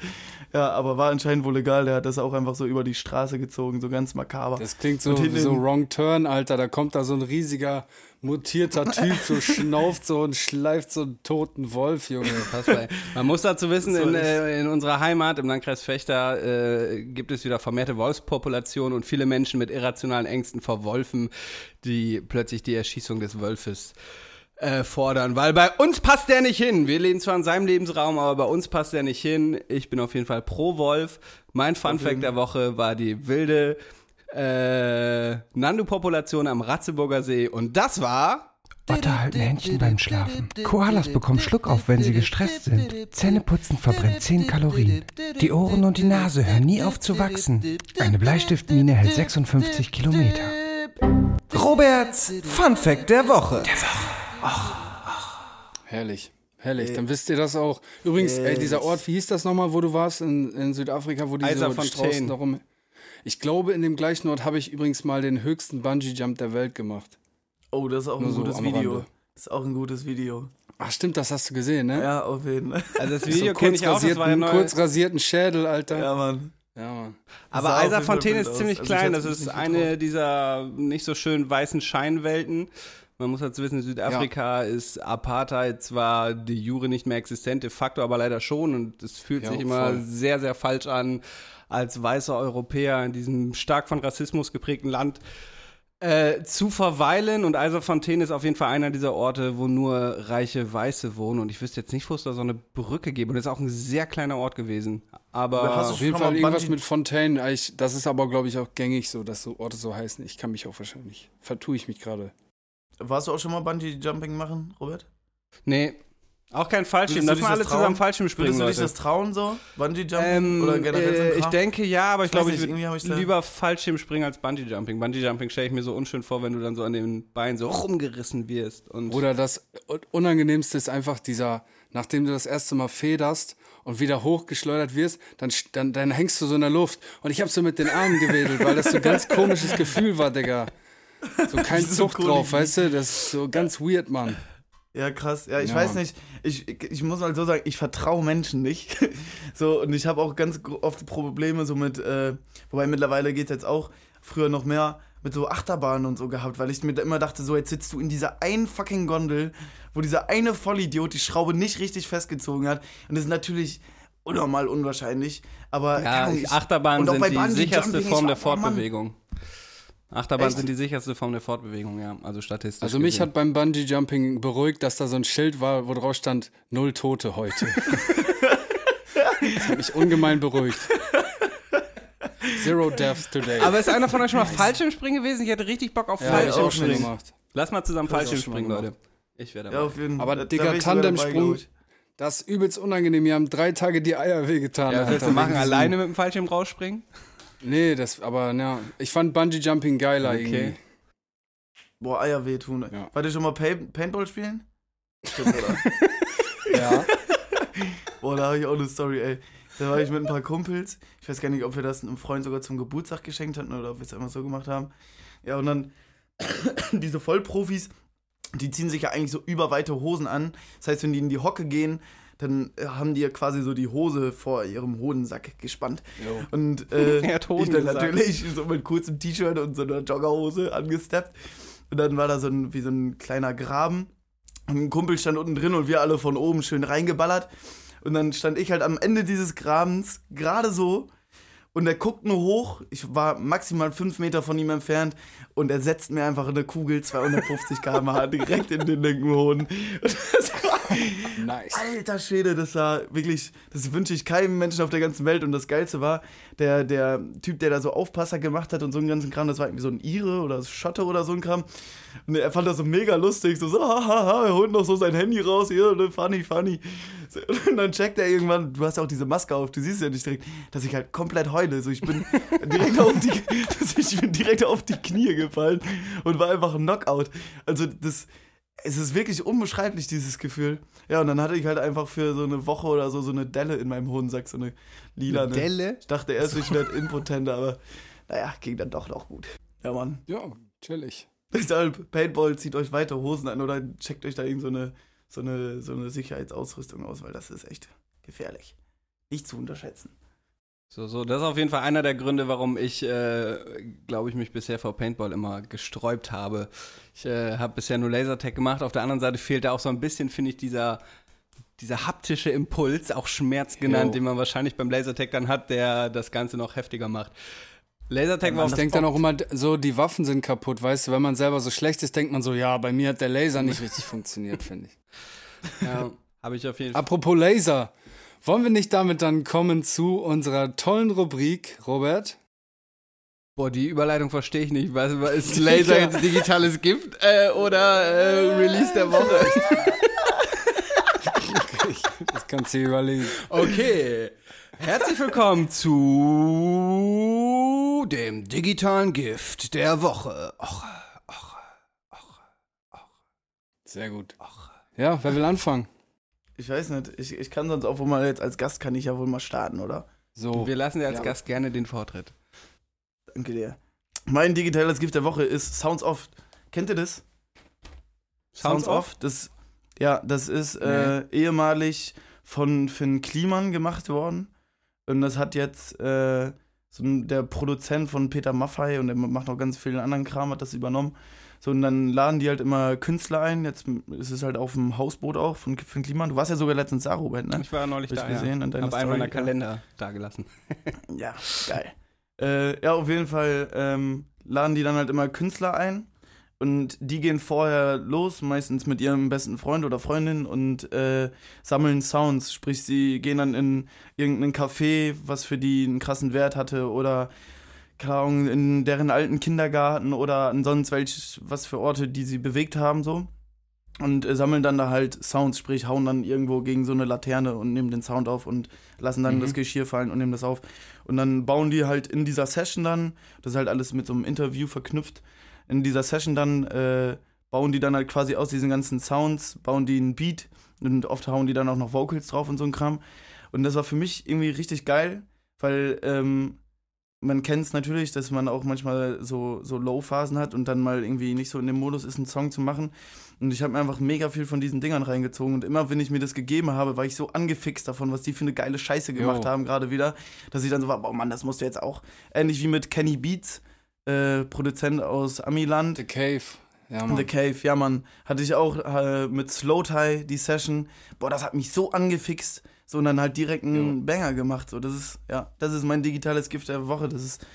Ja, aber war anscheinend wohl legal. Der hat das auch einfach so über die Straße gezogen, so ganz makaber. Das klingt so so Wrong Turn, Alter. Da kommt da so ein riesiger, mutierter Typ, so schnauft so und schleift so einen toten Wolf, Junge. Man muss dazu wissen, in, äh, in unserer Heimat, im Landkreis Fechter, äh, gibt es wieder vermehrte Wolfspopulation und viele Menschen mit irrationalen Ängsten vor Wolfen, die plötzlich die Erschießung des Wolfes äh, fordern. Weil bei uns passt der nicht hin. Wir leben zwar in seinem Lebensraum, aber bei uns passt der nicht hin. Ich bin auf jeden Fall pro Wolf. Mein Fun Fact der Woche war die wilde äh, Nandu-Population am Ratzeburger See und das war... Otter halten Händchen beim Schlafen. Koalas bekommen Schluck auf, wenn sie gestresst sind. Zähneputzen verbrennt 10 Kalorien. Die Ohren und die Nase hören nie auf zu wachsen. Eine Bleistiftmine hält 56 Kilometer. Roberts Fun Fact der Woche. Herrlich. Herrlich, dann wisst ihr das auch. Übrigens, ey, dieser Ort, wie hieß das nochmal, wo du warst in, in Südafrika, wo diese Eiserfontein. Straußen darum. Ich glaube, in dem gleichen Ort habe ich übrigens mal den höchsten Bungee-Jump der Welt gemacht. Oh, das ist auch Nur ein so gutes am Video. Rande. Das ist auch ein gutes Video. Ach, stimmt, das hast du gesehen, ne? Ja, auf jeden Fall. Also das So Video kurz, kenne ich auch, das war ja rasierten, neu. kurz rasierten Schädel, Alter. Ja, Mann. Ja, Mann. Aber Eiserfontäne ist aus. ziemlich Also ich klein. hätte Das es ist eine getraut. dieser nicht so schön weißen Scheinwelten. Man muss dazu wissen, Südafrika ist Apartheid zwar die Jure nicht mehr existent, de facto aber leider schon. Und es fühlt Ja, sich immer voll. sehr, sehr falsch an, als weißer Europäer in diesem stark von Rassismus geprägten Land äh, zu verweilen. Und Eiserfontäne ist auf jeden Fall einer dieser Orte, wo nur reiche Weiße wohnen. Und ich wüsste jetzt nicht, wo es da so eine Brücke gibt. Und das ist auch ein sehr kleiner Ort gewesen. Aber Hast du Auf jeden Fall irgendwas mit Fontaine. Eigentlich- Das ist aber, glaube ich, auch gängig so, dass so Orte so heißen. Ich kann mich auch wahrscheinlich, vertue ich mich gerade. Warst du auch schon mal Bungee-Jumping machen, Robert? nee, auch kein Fallschirm. Lass dich mal das alle trauen? zusammen Fallschirm springen, Würdest du dich das trauen so? Bungee-Jumping? Ähm, Oder generell so ein äh, ich Kram? denke ja, aber ich Ich glaube, ich würde ich da- lieber Fallschirm springen als Bungee-Jumping. Bungee-Jumping stelle ich mir so unschön vor, wenn du dann so an den Beinen so rumgerissen wirst. Und Oder das Unangenehmste ist einfach dieser, nachdem du das erste Mal federst und wieder hochgeschleudert wirst, dann, dann, dann hängst du so in der Luft. Und ich habe so mit den Armen gewedelt, weil das so ein ganz komisches Gefühl war, Digga. So kein So Zucht drauf, weißt du? Das ist so ganz weird, Mann. Ja, krass. Ja, ich Ja. weiß nicht. Ich, ich, muss mal so sagen, ich vertraue Menschen nicht. so, und ich habe auch ganz oft Probleme so mit, äh, wobei mittlerweile geht jetzt auch, früher noch mehr, mit so Achterbahnen und so gehabt, weil ich mir da immer dachte, so jetzt sitzt du in dieser einen fucking Gondel, wo dieser eine Vollidiot die Schraube nicht richtig festgezogen hat. Und das ist natürlich unnormal unwahrscheinlich. Aber ja, Achterbahnen sind die sicherste Form der oh Mann. Achterbahnen Echt? sind die sicherste Form der Fortbewegung, ja. Also statistisch. Also mich gesehen. hat beim Bungee-Jumping beruhigt, dass da so ein Schild war, wo drauf stand, null Tote heute. das hat mich ungemein beruhigt. Zero deaths today. Aber ist einer von euch schon mal Fallschirmspringen gewesen? Ich hätte richtig Bock auf ja, Fallschirmspringen. gemacht. Lass mal zusammen Fallschirmspringen, Leute. Ich werde Ja, auf jeden Aber da- da Digga, dabei, Tandemsprung, das ist übelst unangenehm. Mir haben drei Tage die Eier wehgetan. Ja, Alter, willst du machen? Alleine mit dem Fallschirm rausspringen? Nee, das, aber ja, ich fand Bungee-Jumping geiler Okay. irgendwie. Boah, Eier wehtun. Ja. Wart ihr schon mal Paint Paintball spielen? Stimmt, oder? Ja. Boah, da habe ich auch eine Story, ey. Da war ich mit ein paar Kumpels. Ich weiß gar nicht, ob wir das einem Freund sogar zum Geburtstag geschenkt hatten oder ob wir es einfach so gemacht haben. Ja, und dann diese Vollprofis, die ziehen sich ja eigentlich so überweite Hosen an. Das heißt, wenn die in die Hocke gehen, dann äh, haben die ja quasi so die Hose vor ihrem Hodensack gespannt. Jo. Und äh, Er hat ich dann natürlich so mit kurzem T-Shirt und so einer Joggerhose angesteppt. Und dann war da so ein, wie so ein kleiner Graben. Und ein Kumpel stand unten drin und wir alle von oben schön reingeballert. Und dann stand ich halt am Ende dieses Grabens gerade so und er guckt nur hoch. Ich war maximal fünf Meter von ihm entfernt und er setzt mir einfach eine Kugel 250 km/h direkt in den linken Hoden. Und das Nice. alter Schwede, das war wirklich, das wünsche ich keinem Menschen auf der ganzen Welt. Und das Geilste war, der, der Typ, der da so Aufpasser gemacht hat und so einen ganzen Kram, das war irgendwie so ein Ire oder Schotte oder so ein Kram. Und er fand das so mega lustig, so, so hahaha, er holt noch so sein Handy raus, hier, ne, funny, funny. Und dann checkt er irgendwann, du hast ja auch diese Maske auf, du siehst ja nicht direkt, dass ich halt komplett heule. So, ich bin direkt auf die, ich bin direkt auf die Knie gefallen und war einfach ein Knockout. Also das, es ist wirklich unbeschreiblich, dieses Gefühl. Ja, und dann hatte ich halt einfach für so eine Woche oder so so eine Delle in meinem Hodensack, so eine lila. Eine Delle? Ich dachte erst, ich werde impotenter, aber naja, ging dann doch noch gut. Ja, Mann. Ja, chillig. Deshalb, Paintball, zieht euch weiter Hosen an oder checkt euch da irgend so eine, so eine, so eine Sicherheitsausrüstung aus, weil das ist echt gefährlich. Nicht zu unterschätzen. So, so, das ist auf jeden Fall einer der Gründe, warum ich, äh, glaube ich, mich bisher vor Paintball immer gesträubt habe. Ich äh, habe bisher nur Lasertag gemacht. Auf der anderen Seite fehlt da auch so ein bisschen, finde ich, dieser, dieser haptische Impuls, auch Schmerz genannt, Jo. den man wahrscheinlich beim Lasertag dann hat, der das Ganze noch heftiger macht. Lasertag war Ich auf denke dann auch immer, so die Waffen sind kaputt, weißt du, wenn man selber so schlecht ist, denkt man so, ja, bei mir hat der Laser nicht richtig funktioniert, finde ich. ja, habe ich auf jeden Fall. Apropos Laser, wollen wir nicht damit dann kommen zu unserer tollen Rubrik, Robert? Boah, die Überleitung verstehe ich nicht. Was, ist Laser jetzt digitales Gift äh, oder äh, Release der Woche? Das kannst du dir überlegen. Okay. Herzlich willkommen zu dem digitalen Gift der Woche. Och, Sehr gut. Ja, wer will anfangen? Ich weiß nicht, ich, ich kann sonst auch wohl mal jetzt als Gast kann ich ja wohl mal starten, oder? So. wir lassen dir als Ja. Gast gerne den Vortritt. Danke dir. Mein digitales Gift der Woche ist Sounds Off. Kennt ihr das? Sounds Off? Das, ja, das ist äh, ehemalig von Finn Kliman gemacht worden. Und das hat jetzt äh, so ein, der Produzent von Peter Maffei und der macht noch ganz vielen anderen Kram, hat das übernommen. So, und dann laden die halt immer Künstler ein. Jetzt ist es halt auf dem Hausboot auch von Finn Kliman. Du warst ja sogar letztens da, Robert, ne? Ich war neulich Hab da, gesehen ja. Hab einen meiner ja. Kalender dagelassen. Ja, geil. äh, ja, auf jeden Fall ähm, laden die dann halt immer Künstler ein. Und die gehen vorher los, meistens mit ihrem besten Freund oder Freundin und äh, sammeln Sounds. Sprich, sie gehen dann in irgendein Café, was für die einen krassen Wert hatte, oder keine Ahnung, in deren alten Kindergarten oder ansonsten welch, was für Orte, die sie bewegt haben, so. Und äh, sammeln dann da halt Sounds, sprich, hauen dann irgendwo gegen so eine Laterne und nehmen den Sound auf und lassen dann Mhm. das Geschirr fallen und nehmen das auf. Und dann bauen die halt in dieser Session dann, das ist halt alles mit so einem Interview verknüpft, in dieser Session dann äh, bauen die dann halt quasi aus diesen ganzen Sounds, bauen die einen Beat und oft hauen die dann auch noch Vocals drauf und so ein Kram. Und das war für mich irgendwie richtig geil, weil ähm, man kennt es natürlich, dass man auch manchmal so, so Low-Phasen hat und dann mal irgendwie nicht so in dem Modus ist, einen Song zu machen. Und ich habe mir einfach mega viel von diesen Dingern reingezogen. Und immer, wenn ich mir das gegeben habe, war ich so angefixt davon, was die für eine geile Scheiße gemacht Jo. haben, gerade wieder, dass ich dann so war, boah Mann, das musst du jetzt auch. Ähnlich wie mit Kenny Beats, äh, Produzent aus Amiland. The Cave. Ja, Mann. The Cave, ja Mann. Hatte ich auch äh, mit Slow Tie die Session. Boah, das hat mich so angefixt. So und dann halt direkt einen Banger gemacht. So, das ist, ja, das ist mein digitales Gift der Woche. Das ist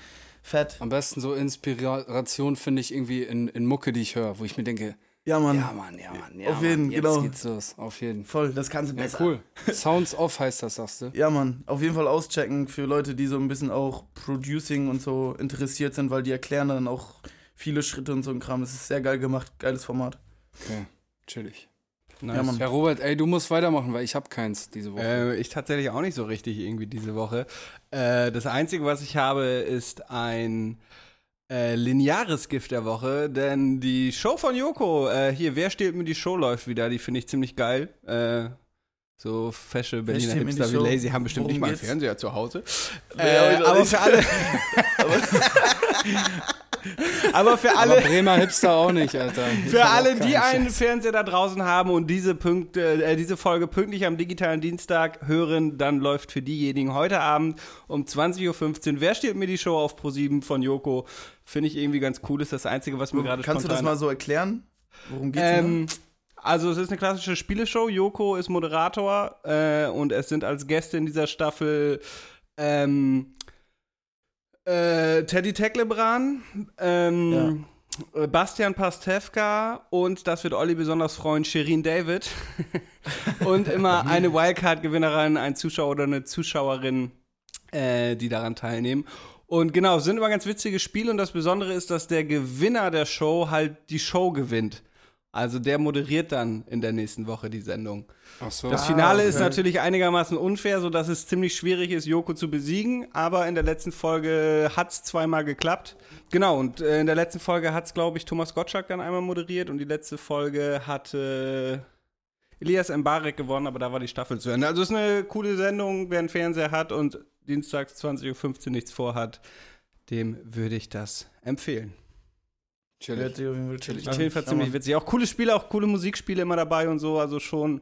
fett. Am besten so Inspiration finde ich irgendwie in, in Mucke, die ich höre, wo ich mir denke, Ja, Mann. ja Mann, ja Mann, ja Auf jeden, Mann, jetzt genau. geht's los, auf jeden. Voll, das kannst du Ja, besser. cool. Sounds Off heißt das, sagst du? Ja, Mann. Auf jeden Fall auschecken für Leute, die so ein bisschen auch Producing und so interessiert sind, weil die erklären dann auch viele Schritte und so ein Kram. Das ist sehr geil gemacht. Geiles Format. Okay, chillig. Nice. Ja, Mann. Ja, Robert, ey, du musst weitermachen, weil ich habe keins diese Woche. Äh, ich tatsächlich auch nicht so richtig irgendwie diese Woche. Äh, das Einzige, was ich habe, ist ein äh, lineares Gift der Woche, denn die Show von Joko, äh, hier, wer stiehlt mir die Show läuft wieder, die finde ich ziemlich geil. Äh, so fesche Berliner Hipster wie? Lazy haben bestimmt Worum nicht mal einen? Fernseher zu Hause. Äh, aber für alle, Aber für Aber alle, Bremer Hipster auch nicht, Alter. Ich für auch alle, die einen. Fernseher da draußen haben und diese, Punkte, äh, diese Folge pünktlich am digitalen Dienstag hören, dann läuft für diejenigen heute Abend um 20.15 Uhr Wer steht mir die Show auf Pro7 von Joko? Finde ich irgendwie ganz cool. Ist das Einzige, was mir gerade Kannst du das mal so erklären? Worum geht's denn Ähm, also es ist eine klassische Spieleshow. Joko ist Moderator äh, und es sind als Gäste in dieser Staffel ähm, äh, Teddy Teklebran, ähm, äh, Bastian Pastewka und das wird Olli besonders freuen, Shirin David. und immer eine Wildcard-Gewinnerin, ein Zuschauer oder eine Zuschauerin, äh, die daran teilnehmen. Und genau, es sind immer ganz witzige Spiele und das Besondere ist, dass der Gewinner der Show halt die Show gewinnt. Also der moderiert dann in der nächsten Woche die Sendung. Ach so. Das Ah, Finale ist okay. natürlich einigermaßen unfair, sodass es ziemlich schwierig ist, Joko zu besiegen. Aber in der letzten Folge hat es zweimal geklappt. Genau, und äh, in der letzten Folge hat es, glaube ich, Thomas Gottschalk dann einmal moderiert. Und die letzte Folge hatte Elias Mbarek gewonnen, aber da war die Staffel zu Ende. Also es ist eine coole Sendung, wer einen Fernseher hat und dienstags 20.15 Uhr nichts vorhat, dem würde ich das empfehlen. Chillig. Hört sich auf jeden Fall chillig Auf an. jeden Fall ziemlich witzig. Auch coole Spiele, auch coole Musikspiele immer dabei und so. Also schon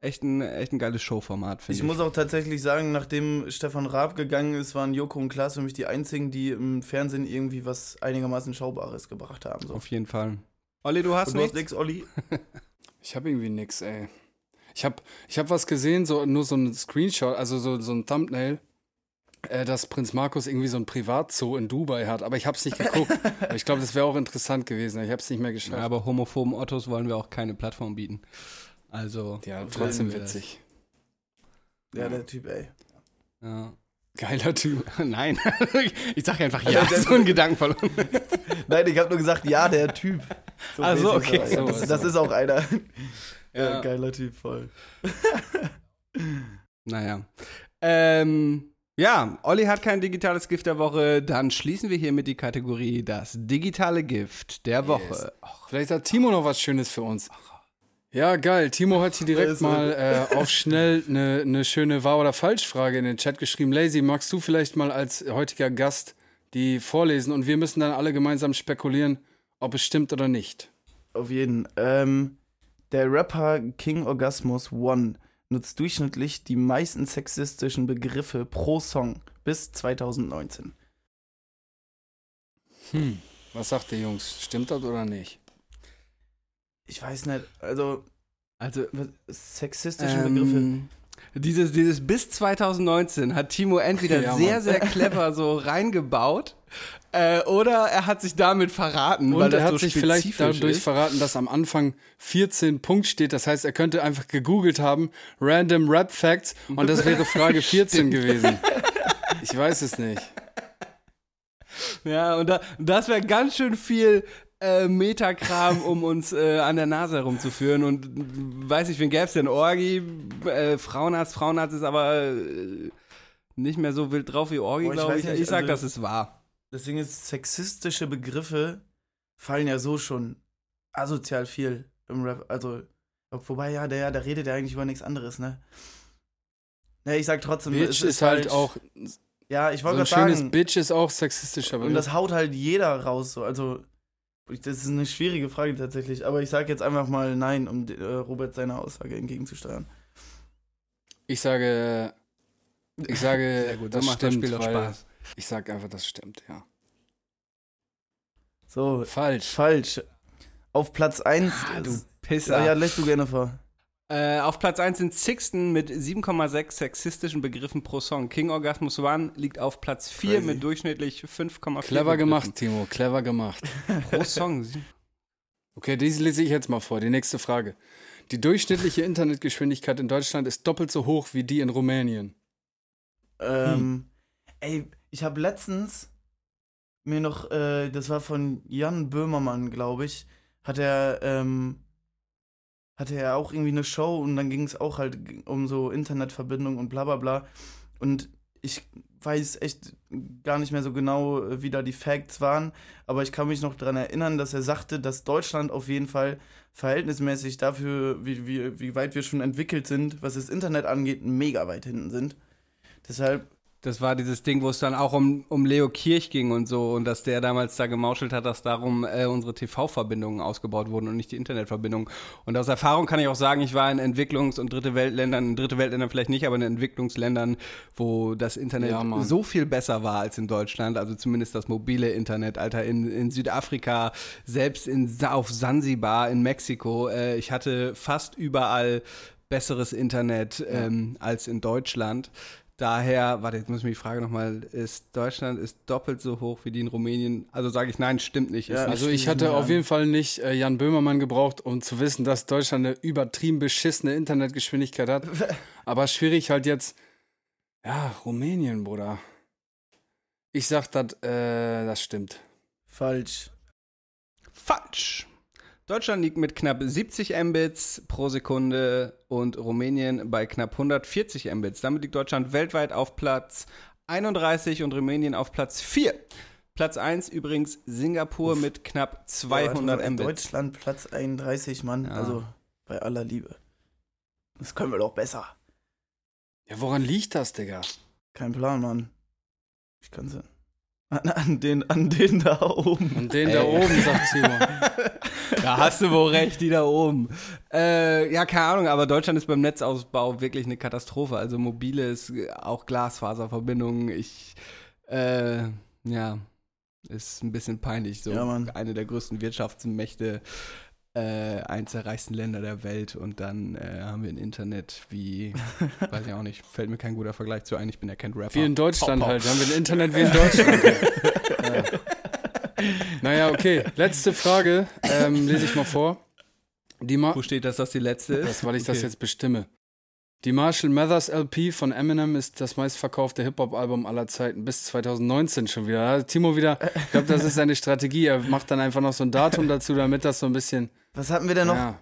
echt ein, echt ein geiles Showformat, finde Ich ich. muss auch tatsächlich sagen, nachdem Stefan Raab gegangen ist, waren Joko und Klaas für mich die einzigen, die im Fernsehen irgendwie was einigermaßen Schaubares gebracht haben. So. Auf jeden Fall. Olli, du hast Und du hast nichts? nix, Olli? Ich habe irgendwie nix, ey. Ich habe ich hab was gesehen, so nur so ein Screenshot, also so, so ein Thumbnail, dass Prinz Markus irgendwie so ein Privatzoo in Dubai hat. Aber ich habe es nicht geguckt. Ich glaube, das wäre auch interessant gewesen. Ich habe es nicht mehr Ja, geschafft. aber homophoben Ottos wollen wir auch keine Plattform bieten. Also, Ja, wollen trotzdem witzig. Ja, der Typ, ey. Ja. Geiler Typ. Nein, ich sag einfach ja, so ein Gedanken verloren. Nein, ich habe nur gesagt, ja, der Typ. Ach so, okay. So, ja, das, so. das ist auch einer. Ja, Ja. geiler Typ, voll. Naja. Ähm, ja, Olli hat kein digitales Gift der Woche. Dann schließen wir hiermit die Kategorie das digitale Gift der Woche. Vielleicht hat Timo noch was Schönes für uns. Ja, geil. Timo hat hier direkt mal äh, auf schnell eine eine schöne Wahr- oder Falsch-Frage in den Chat geschrieben. Lazy, magst du vielleicht mal als heutiger Gast die vorlesen und wir müssen dann alle gemeinsam spekulieren, ob es stimmt oder nicht. Auf jeden. Ähm, der Rapper King Orgasmus One nutzt durchschnittlich die meisten sexistischen Begriffe pro Song bis 2019. Hm. Was sagt ihr Jungs? Stimmt das oder nicht? Ich weiß nicht, also Also, sexistische Begriffe. ähm, dieses, dieses bis 2019 hat Timo entweder Ja, sehr, sehr clever so reingebaut äh, oder er hat sich damit verraten, weil Und das er hat so sich vielleicht dadurch ist. verraten, dass am Anfang 14 Punkt steht. Das heißt, er könnte einfach gegoogelt haben, Random Rap Facts, und das wäre Frage 14 gewesen. Ich weiß es nicht. Ja, und da, das wäre ganz schön viel äh, Metakram, um uns äh, an der Nase herumzuführen. Und äh, weiß ich, wen gäbe es denn? Orgi, äh, Frauenarzt, Frauenarzt ist aber äh, nicht mehr so wild drauf wie Orgi, glaube ich. nicht, ich sag, also- das ist wahr. Deswegen ist sexistische Begriffe fallen ja so schon asozial viel im Rap. Also, wobei ja, der, der redet ja eigentlich über nichts anderes, ne? Ne, ich sag trotzdem, Bitch es ist halt falsch. auch, Ja, ich so wollte ein gerade schönes sagen. Bitch ist auch sexistischer Und Begriff. das haut halt jeder raus, so. Also, das ist eine schwierige Frage tatsächlich. Aber ich sag jetzt einfach mal nein, um äh, Robert seiner Aussage entgegenzusteuern. Ich sage, ich sage, Sehr gut, das so macht das stimmt, Spiel auch Spaß. Ich sag einfach, das stimmt, ja. So, Falsch. falsch. Auf Platz 1. Ah, du ja, Pisser. ja, lässt du gerne vor. Äh, auf Platz 1 sind Sixten mit 7,6 sexistischen Begriffen pro Song. King Orgasmus One liegt auf Platz 4 Crazy. mit durchschnittlich 5,4 Clever gemacht, Timo, clever gemacht. pro Song. Okay, diese lese ich jetzt mal vor. Die nächste Frage. Die durchschnittliche Internetgeschwindigkeit in Deutschland ist doppelt so hoch wie die in Rumänien. Ähm, ey, ich habe letztens mir noch, äh, das war von Jan Böhmermann, glaube ich, hat er, ähm, hatte er auch irgendwie eine Show und dann ging es auch halt um so Internetverbindung und bla bla bla. Und ich weiß echt gar nicht mehr so genau, wie da die Facts waren, aber ich kann mich noch daran erinnern, dass er sagte, dass Deutschland auf jeden Fall verhältnismäßig dafür, wie, wie, wie weit wir schon entwickelt sind, was das Internet angeht, mega weit hinten sind. Deshalb Das war dieses Ding, wo es dann auch um, um Leo Kirch ging und so und dass der damals da gemauschelt hat, dass darum äh, unsere TV-Verbindungen ausgebaut wurden und nicht die Internetverbindung. Und aus Erfahrung kann ich auch sagen, ich war in Entwicklungs- und Dritte Weltländern, in Dritte Weltländern vielleicht nicht, aber in Entwicklungsländern, wo das Internet Ja, so viel besser war als in Deutschland, also zumindest das mobile Internet, Alter, in, in Südafrika, selbst in, auf Sansibar, in Mexiko, äh, ich hatte fast überall besseres Internet ähm, als in Deutschland. Daher, warte, jetzt muss ich mir die Frage nochmal, ist Deutschland ist doppelt so hoch wie die in Rumänien? Also sage ich nein, stimmt nicht. Ja, nicht Also ich hatte mich auf jeden Fall nicht äh, Jan Böhmermann gebraucht, um zu wissen, dass Deutschland eine übertrieben beschissene Internetgeschwindigkeit hat. Aber schwierig halt jetzt. Ja, Rumänien, Bruder. Ich sag, dat, äh, das stimmt. Falsch. Falsch. Deutschland liegt mit knapp 70 Mbits pro Sekunde und Rumänien bei knapp 140 Mbits. Damit liegt Deutschland weltweit auf Platz 31 und Rumänien auf Platz 4. Platz 1 übrigens Singapur mit knapp 200 Ja, Mbits. Deutschland Platz 31, Mann. Ja. Also bei aller Liebe. Das können wir doch besser. Ja, woran liegt das, Digga? Kein Plan, Mann. Ich kann's ja. An, an, den, an den da oben. Und den da oben, sagt Simon. Da hast du wohl recht, die da oben. Äh, ja, keine Ahnung, aber Deutschland ist beim Netzausbau wirklich eine Katastrophe. Also mobile ist äh, auch Glasfaserverbindungen. Ich, äh, ja, ist ein bisschen peinlich. So Ja, Mann. eine der größten Wirtschaftsmächte, äh, eins der reichsten Länder der Welt und dann äh, haben wir ein Internet wie, weiß ich auch nicht, fällt mir kein guter Vergleich zu ein. Ich bin ja kein Rapper. Wie in Deutschland Pop, pop. halt. Haben wir ein Internet wie in Deutschland. ja. Naja, okay. Letzte Frage. Ähm, lese ich mal vor. Die Ma Wo steht das, dass die letzte ist? das, weil ich das Okay. jetzt bestimme. Die Marshall Mathers LP von Eminem ist das meistverkaufte Hip-Hop-Album aller Zeiten bis 2019 schon wieder. Timo wieder, ich glaube, das ist seine Strategie. Er macht dann einfach noch so ein Datum dazu, damit das so ein bisschen. Was hatten wir denn noch? Ja.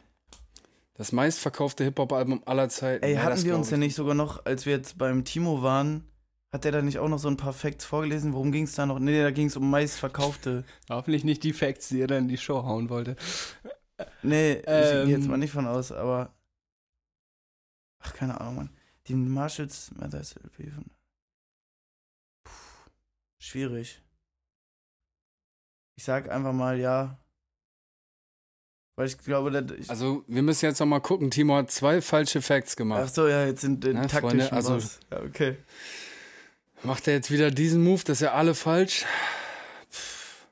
Das meistverkaufte Hip-Hop-Album aller Zeiten. Ey, Ja, hatten wir uns ich ja nicht sogar noch, als wir jetzt beim Timo waren, hat der da nicht auch noch so ein paar Facts vorgelesen? Worum ging es da noch? Nee, da ging es um meistverkaufte. Hoffentlich nicht die Facts, die er dann in die Show hauen wollte. Nee, ich Ähm. gehe jetzt mal nicht von aus, aber. Ach, keine Ahnung, Mann. Die Marshalls Mathers LP von. Puh, schwierig. Ich sag einfach mal ja. Weil ich glaube, dass ich, Also, wir müssen jetzt noch mal gucken. Timo hat zwei falsche Facts Ach gemacht. so, ja, jetzt sind äh, Ne, taktischen Freunde, also- was. Ja, okay. Macht er jetzt wieder diesen Move? Das ist ja alle falsch. Pff.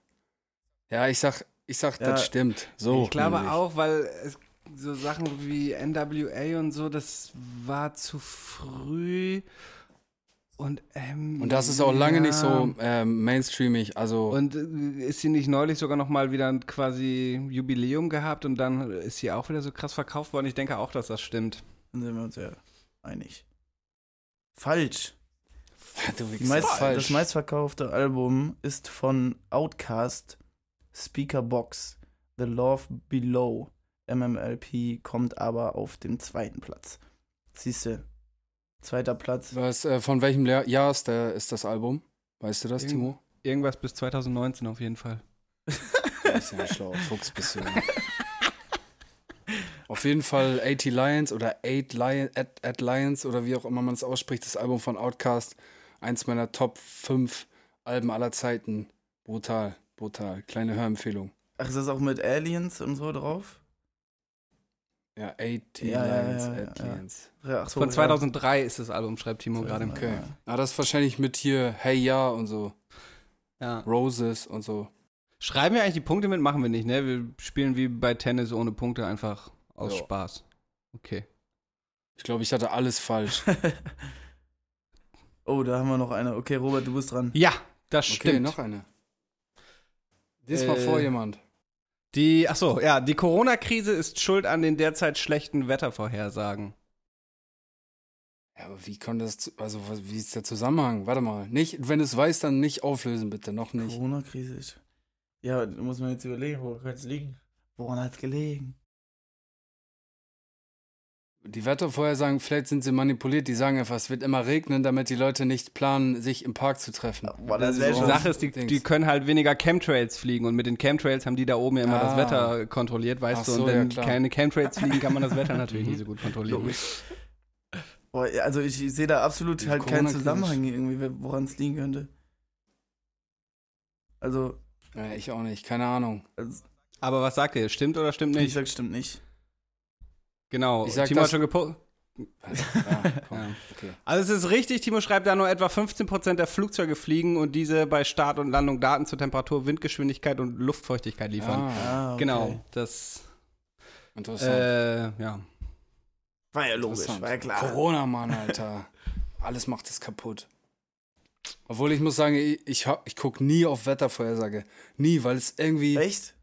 Ja, ich sag, ich sag, Ja. das stimmt. So. ich glaube nämlich. auch, weil es, so Sachen wie NWA und so, das war zu früh. Und, ähm, Und das ist auch lange ja. nicht so ähm, mainstreamig. Also, Und äh, ist sie nicht neulich sogar noch mal wieder ein quasi Jubiläum gehabt und dann ist sie auch wieder so krass verkauft worden? Ich denke auch, dass das stimmt. Dann sind wir uns ja einig. Falsch. meist, falsch. das meistverkaufte Album ist von Outkast, Speaker Box, The Love Below. MMLP kommt aber auf den zweiten Platz. Siehst du, zweiter Platz. Was, äh, von welchem Jahr ist, der, ist das Album? Weißt du das, Irgend- Timo? Irgendwas bis 2019 auf jeden Fall. Du bist ja ein schlauer Fuchs, bist du. Auf jeden Fall 80 Lions oder 8 Lion, at, at Lions oder wie auch immer man es ausspricht, das Album von Outkast. Eins meiner Top 5 Alben aller Zeiten. Brutal, brutal. Kleine Hörempfehlung. Ach, ist das auch mit Aliens und so drauf? Ja, 80 Ja, Lions, ja, ja, at. Lions. Ach so, Von ja. 2003 ist das Album, schreibt Timo gerade im Okay. Ja. Ah, das ist wahrscheinlich mit hier Hey Ja und so. Ja. Roses und so. Schreiben wir eigentlich die Punkte mit? Machen wir nicht, ne? Wir spielen wie bei Tennis ohne Punkte einfach aus Ja. Spaß. Okay. Ich glaube, ich hatte alles falsch. oh, da haben wir noch eine. Okay, Robert, du bist dran. Ja, das Okay, stimmt. noch eine. Diesmal Äh, vor jemand. Die, ach so, ja, die Corona-Krise ist schuld an den derzeit schlechten Wettervorhersagen. Ja, aber wie konnte das, zu- also was- wie ist der Zusammenhang? Warte mal, nicht, wenn du es weißt, dann nicht auflösen bitte, noch nicht. Corona-Krise ist. Ja, da muss man jetzt überlegen, woran kann es liegen? Woran hat es gelegen? Die Wettervorhersagen, vielleicht sind sie manipuliert, die sagen einfach, es wird immer regnen, damit die Leute nicht planen, sich im Park zu treffen. Boah, das ist wär Die Sache ist, die, die können halt weniger Chemtrails fliegen und mit den Chemtrails haben die da oben ja immer das Ah. Wetter kontrolliert, weißt Ach du? so, Und wenn ja, keine Chemtrails fliegen, kann man das Wetter natürlich nicht so gut kontrollieren. Boah, also ich, ich sehe da absolut Die halt keinen Zusammenhang irgendwie, woran es liegen könnte. Also, Ja, ich auch nicht, keine Ahnung. also Aber was sagt ihr? Stimmt oder stimmt ich nicht? sag, stimmt nicht. Genau. Ich sag Timo hat das- schon gepostet. Ja, komm, Ja. okay. Also es ist richtig, Timo schreibt da nur etwa 15% der Flugzeuge fliegen und diese bei Start und Landung Daten zur Temperatur, Windgeschwindigkeit und Luftfeuchtigkeit liefern. Ah, Ah, okay. Genau, das, interessant. äh, ja. War ja logisch, war ja klar. Corona, Mann, Alter. Alles macht es kaputt. Obwohl ich muss sagen, ich, ich, ich gucke nie auf Wettervorhersage. Nie, weil es irgendwie. Echt?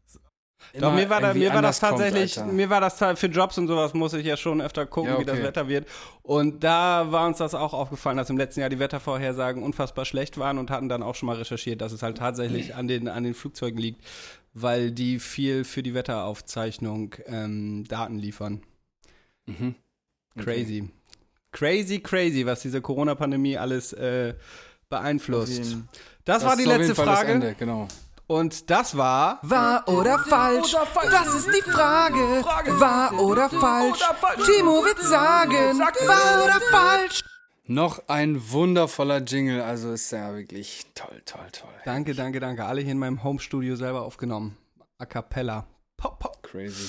Doch, mir war, da, mir war das kommt, tatsächlich, Alter. mir war das für Jobs und sowas muss ich ja schon öfter gucken, Ja, wie das okay. Wetter wird. Und da war uns das auch aufgefallen, dass im letzten Jahr die Wettervorhersagen unfassbar schlecht waren und hatten dann auch schon mal recherchiert, dass es halt tatsächlich an den, an den Flugzeugen liegt, weil die viel für die Wetteraufzeichnung ähm, Daten liefern. Mhm. Crazy. Crazy, crazy, was diese Corona-Pandemie alles äh, beeinflusst. Jeden- Das, war die letzte Fall das Frage. Ende, genau. Und das war. Wahr oder falsch? Das ist die Frage. Wahr oder falsch? Timo wird sagen. Wahr oder falsch? Noch ein wundervoller Jingle, also ist ja wirklich toll, toll, toll. Danke, danke, danke. Alle hier in meinem Homestudio selber aufgenommen. A cappella. Pop, pop. Crazy.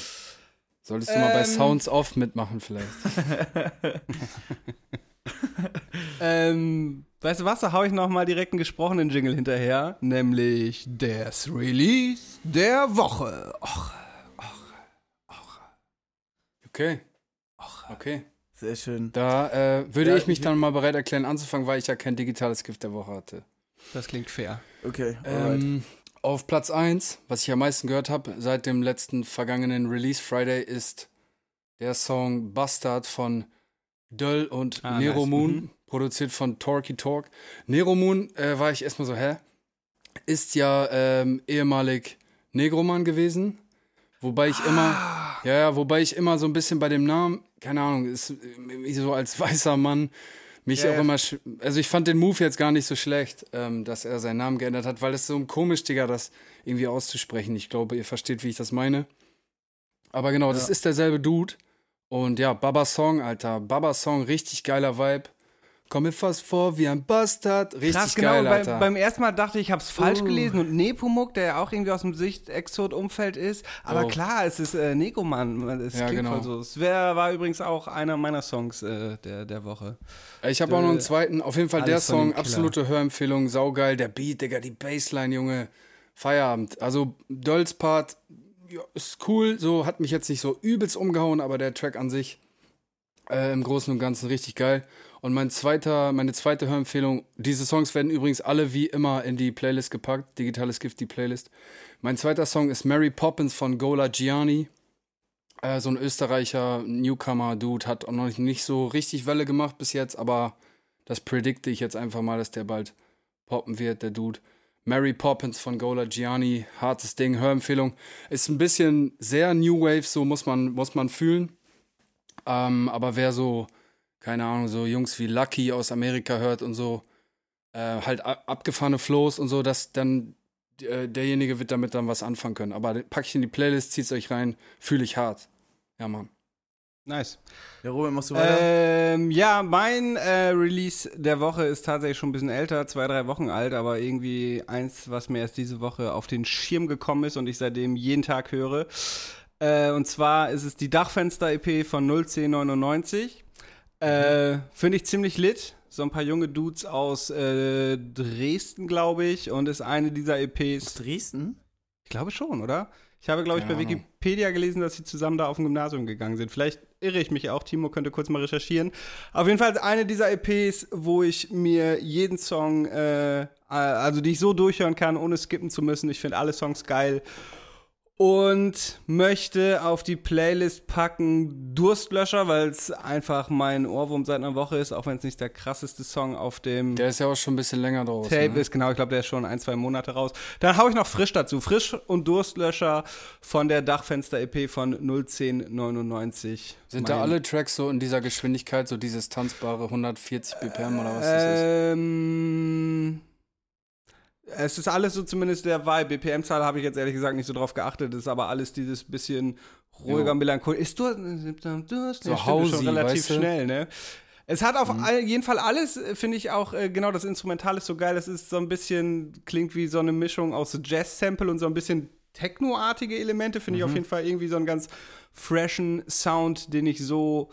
Solltest du mal bei Ähm. Sounds Off mitmachen, vielleicht. Ähm, weißt du was, da hau ich noch mal direkt einen gesprochenen Jingle hinterher, nämlich das Release der Woche. Och, Okay. Okay. Sehr schön. Da äh, würde Ja, ich mich ich- dann mal bereit erklären anzufangen, weil ich ja kein digitales Gift der Woche hatte. das klingt fair. Okay. Ähm, auf Platz 1, was ich am meisten gehört habe seit dem letzten vergangenen Release Friday, ist der Song Bastard von Döll und Ah, Nero nice. Moon, Mhm. produziert von Torky Talk. Nero Moon äh, war ich erstmal so, hä? Ist ja ähm, ehemalig Negroman gewesen. Wobei ich immer, Ah. ja, ja, wobei ich immer so ein bisschen bei dem Namen, keine Ahnung, ist äh, so als weißer Mann mich Ja, auch immer, also ich fand den Move jetzt gar nicht so schlecht, ähm, dass er seinen Namen geändert hat, weil es so komisch, Digga, das irgendwie auszusprechen. Ich glaube, ihr versteht, wie ich das meine. Aber genau, das Ja. ist derselbe Dude. Und ja, Baba Song, Alter. Baba Song, richtig geiler Vibe. Komm mir fast vor wie ein Bastard. Richtig Krass, genau. geil, bei, Alter. beim ersten Mal dachte ich, ich habe es falsch Uh. gelesen und Nepomuk, der ja auch irgendwie aus dem Sicht-Exot-Umfeld ist. Aber Oh. klar, es ist äh, Negoman. Es Ja, klingt genau. voll so. Es wär, war übrigens auch einer meiner Songs äh, der, der Woche. Ich habe auch noch einen zweiten. Auf jeden Fall der Song, absolute Hörempfehlung, saugeil. Der Beat, Digga, die Bassline, Junge. Feierabend. Also, Dölls Part ja, ist cool. So hat mich jetzt nicht so übelst umgehauen, aber der Track an sich äh, im Großen und Ganzen richtig geil. Und mein zweiter, meine zweite Hörempfehlung, diese Songs werden übrigens alle wie immer in die Playlist gepackt. Digitales Gift, die Playlist. Mein zweiter Song ist Mary Poppins von Gola Gianni. Äh, so ein Österreicher Newcomer-Dude hat noch nicht so richtig Welle gemacht bis jetzt, aber das predikte ich jetzt einfach mal, dass der bald poppen wird, der Dude. Mary Poppins von Gola Gianni, hartes Ding, Hörempfehlung. Ist ein bisschen sehr New Wave, so muss man, muss man fühlen. Ähm, aber wer so, keine Ahnung, so Jungs wie Lucky aus Amerika hört und so, äh, halt abgefahrene Flows und so, dass dann äh, derjenige wird damit dann was anfangen können. Aber pack ich in die Playlist, zieht's euch rein, fühle ich hart. Ja, Mann. Nice. Ja, Robert, machst du weiter? Ähm, ja, mein äh, Release der Woche ist tatsächlich schon ein bisschen älter, zwei, drei Wochen alt, aber irgendwie eins, was mir erst diese Woche auf den Schirm gekommen ist und ich seitdem jeden Tag höre. Äh, und zwar ist es die Dachfenster-EP von 01099. Äh, Finde ich ziemlich lit. So ein paar junge Dudes aus äh, Dresden, glaube ich, und ist eine dieser EPs. Dresden? Ich glaube schon, oder? Ich habe, glaube ich, bei. Wikipedia gelesen, dass sie zusammen da auf dem Gymnasium gegangen sind. Vielleicht irre ich mich auch. Timo könnte kurz mal recherchieren. Auf jeden Fall eine dieser EPs, wo ich mir jeden Song, äh, also die ich so durchhören kann, ohne skippen zu müssen. Ich finde alle Songs geil. Und möchte auf die Playlist packen Durstlöscher, weil es einfach mein Ohrwurm seit einer Woche ist, auch wenn es nicht der krasseste Song auf dem Der ist ja auch schon ein bisschen länger draußen. Tape ne? ist, genau, ich glaube, der ist schon ein, zwei Monate raus. Dann hau ich noch frisch dazu. Frisch und Durstlöscher von der Dachfenster-EP von 01099. Sind da Mein- alle Tracks so in dieser Geschwindigkeit, so dieses tanzbare 140 BPM oder was das ist? Ähm. Es ist alles so zumindest der Vibe. BPM-Zahl habe ich jetzt ehrlich gesagt nicht so drauf geachtet. Es ist aber alles dieses bisschen ruhiger, melancholisch. Ist Durst, Durst So ja, stimmt, ist Hausi, schon relativ weißt du? schnell, ne? Es hat auf all, jeden Fall alles, äh, finde ich auch, äh, genau, das Instrumental ist so geil. Es ist so ein bisschen, klingt wie so eine Mischung aus Jazz-Sample und so ein bisschen Techno-artige Elemente. Finde ich auf jeden Fall irgendwie so einen ganz freshen Sound, den ich so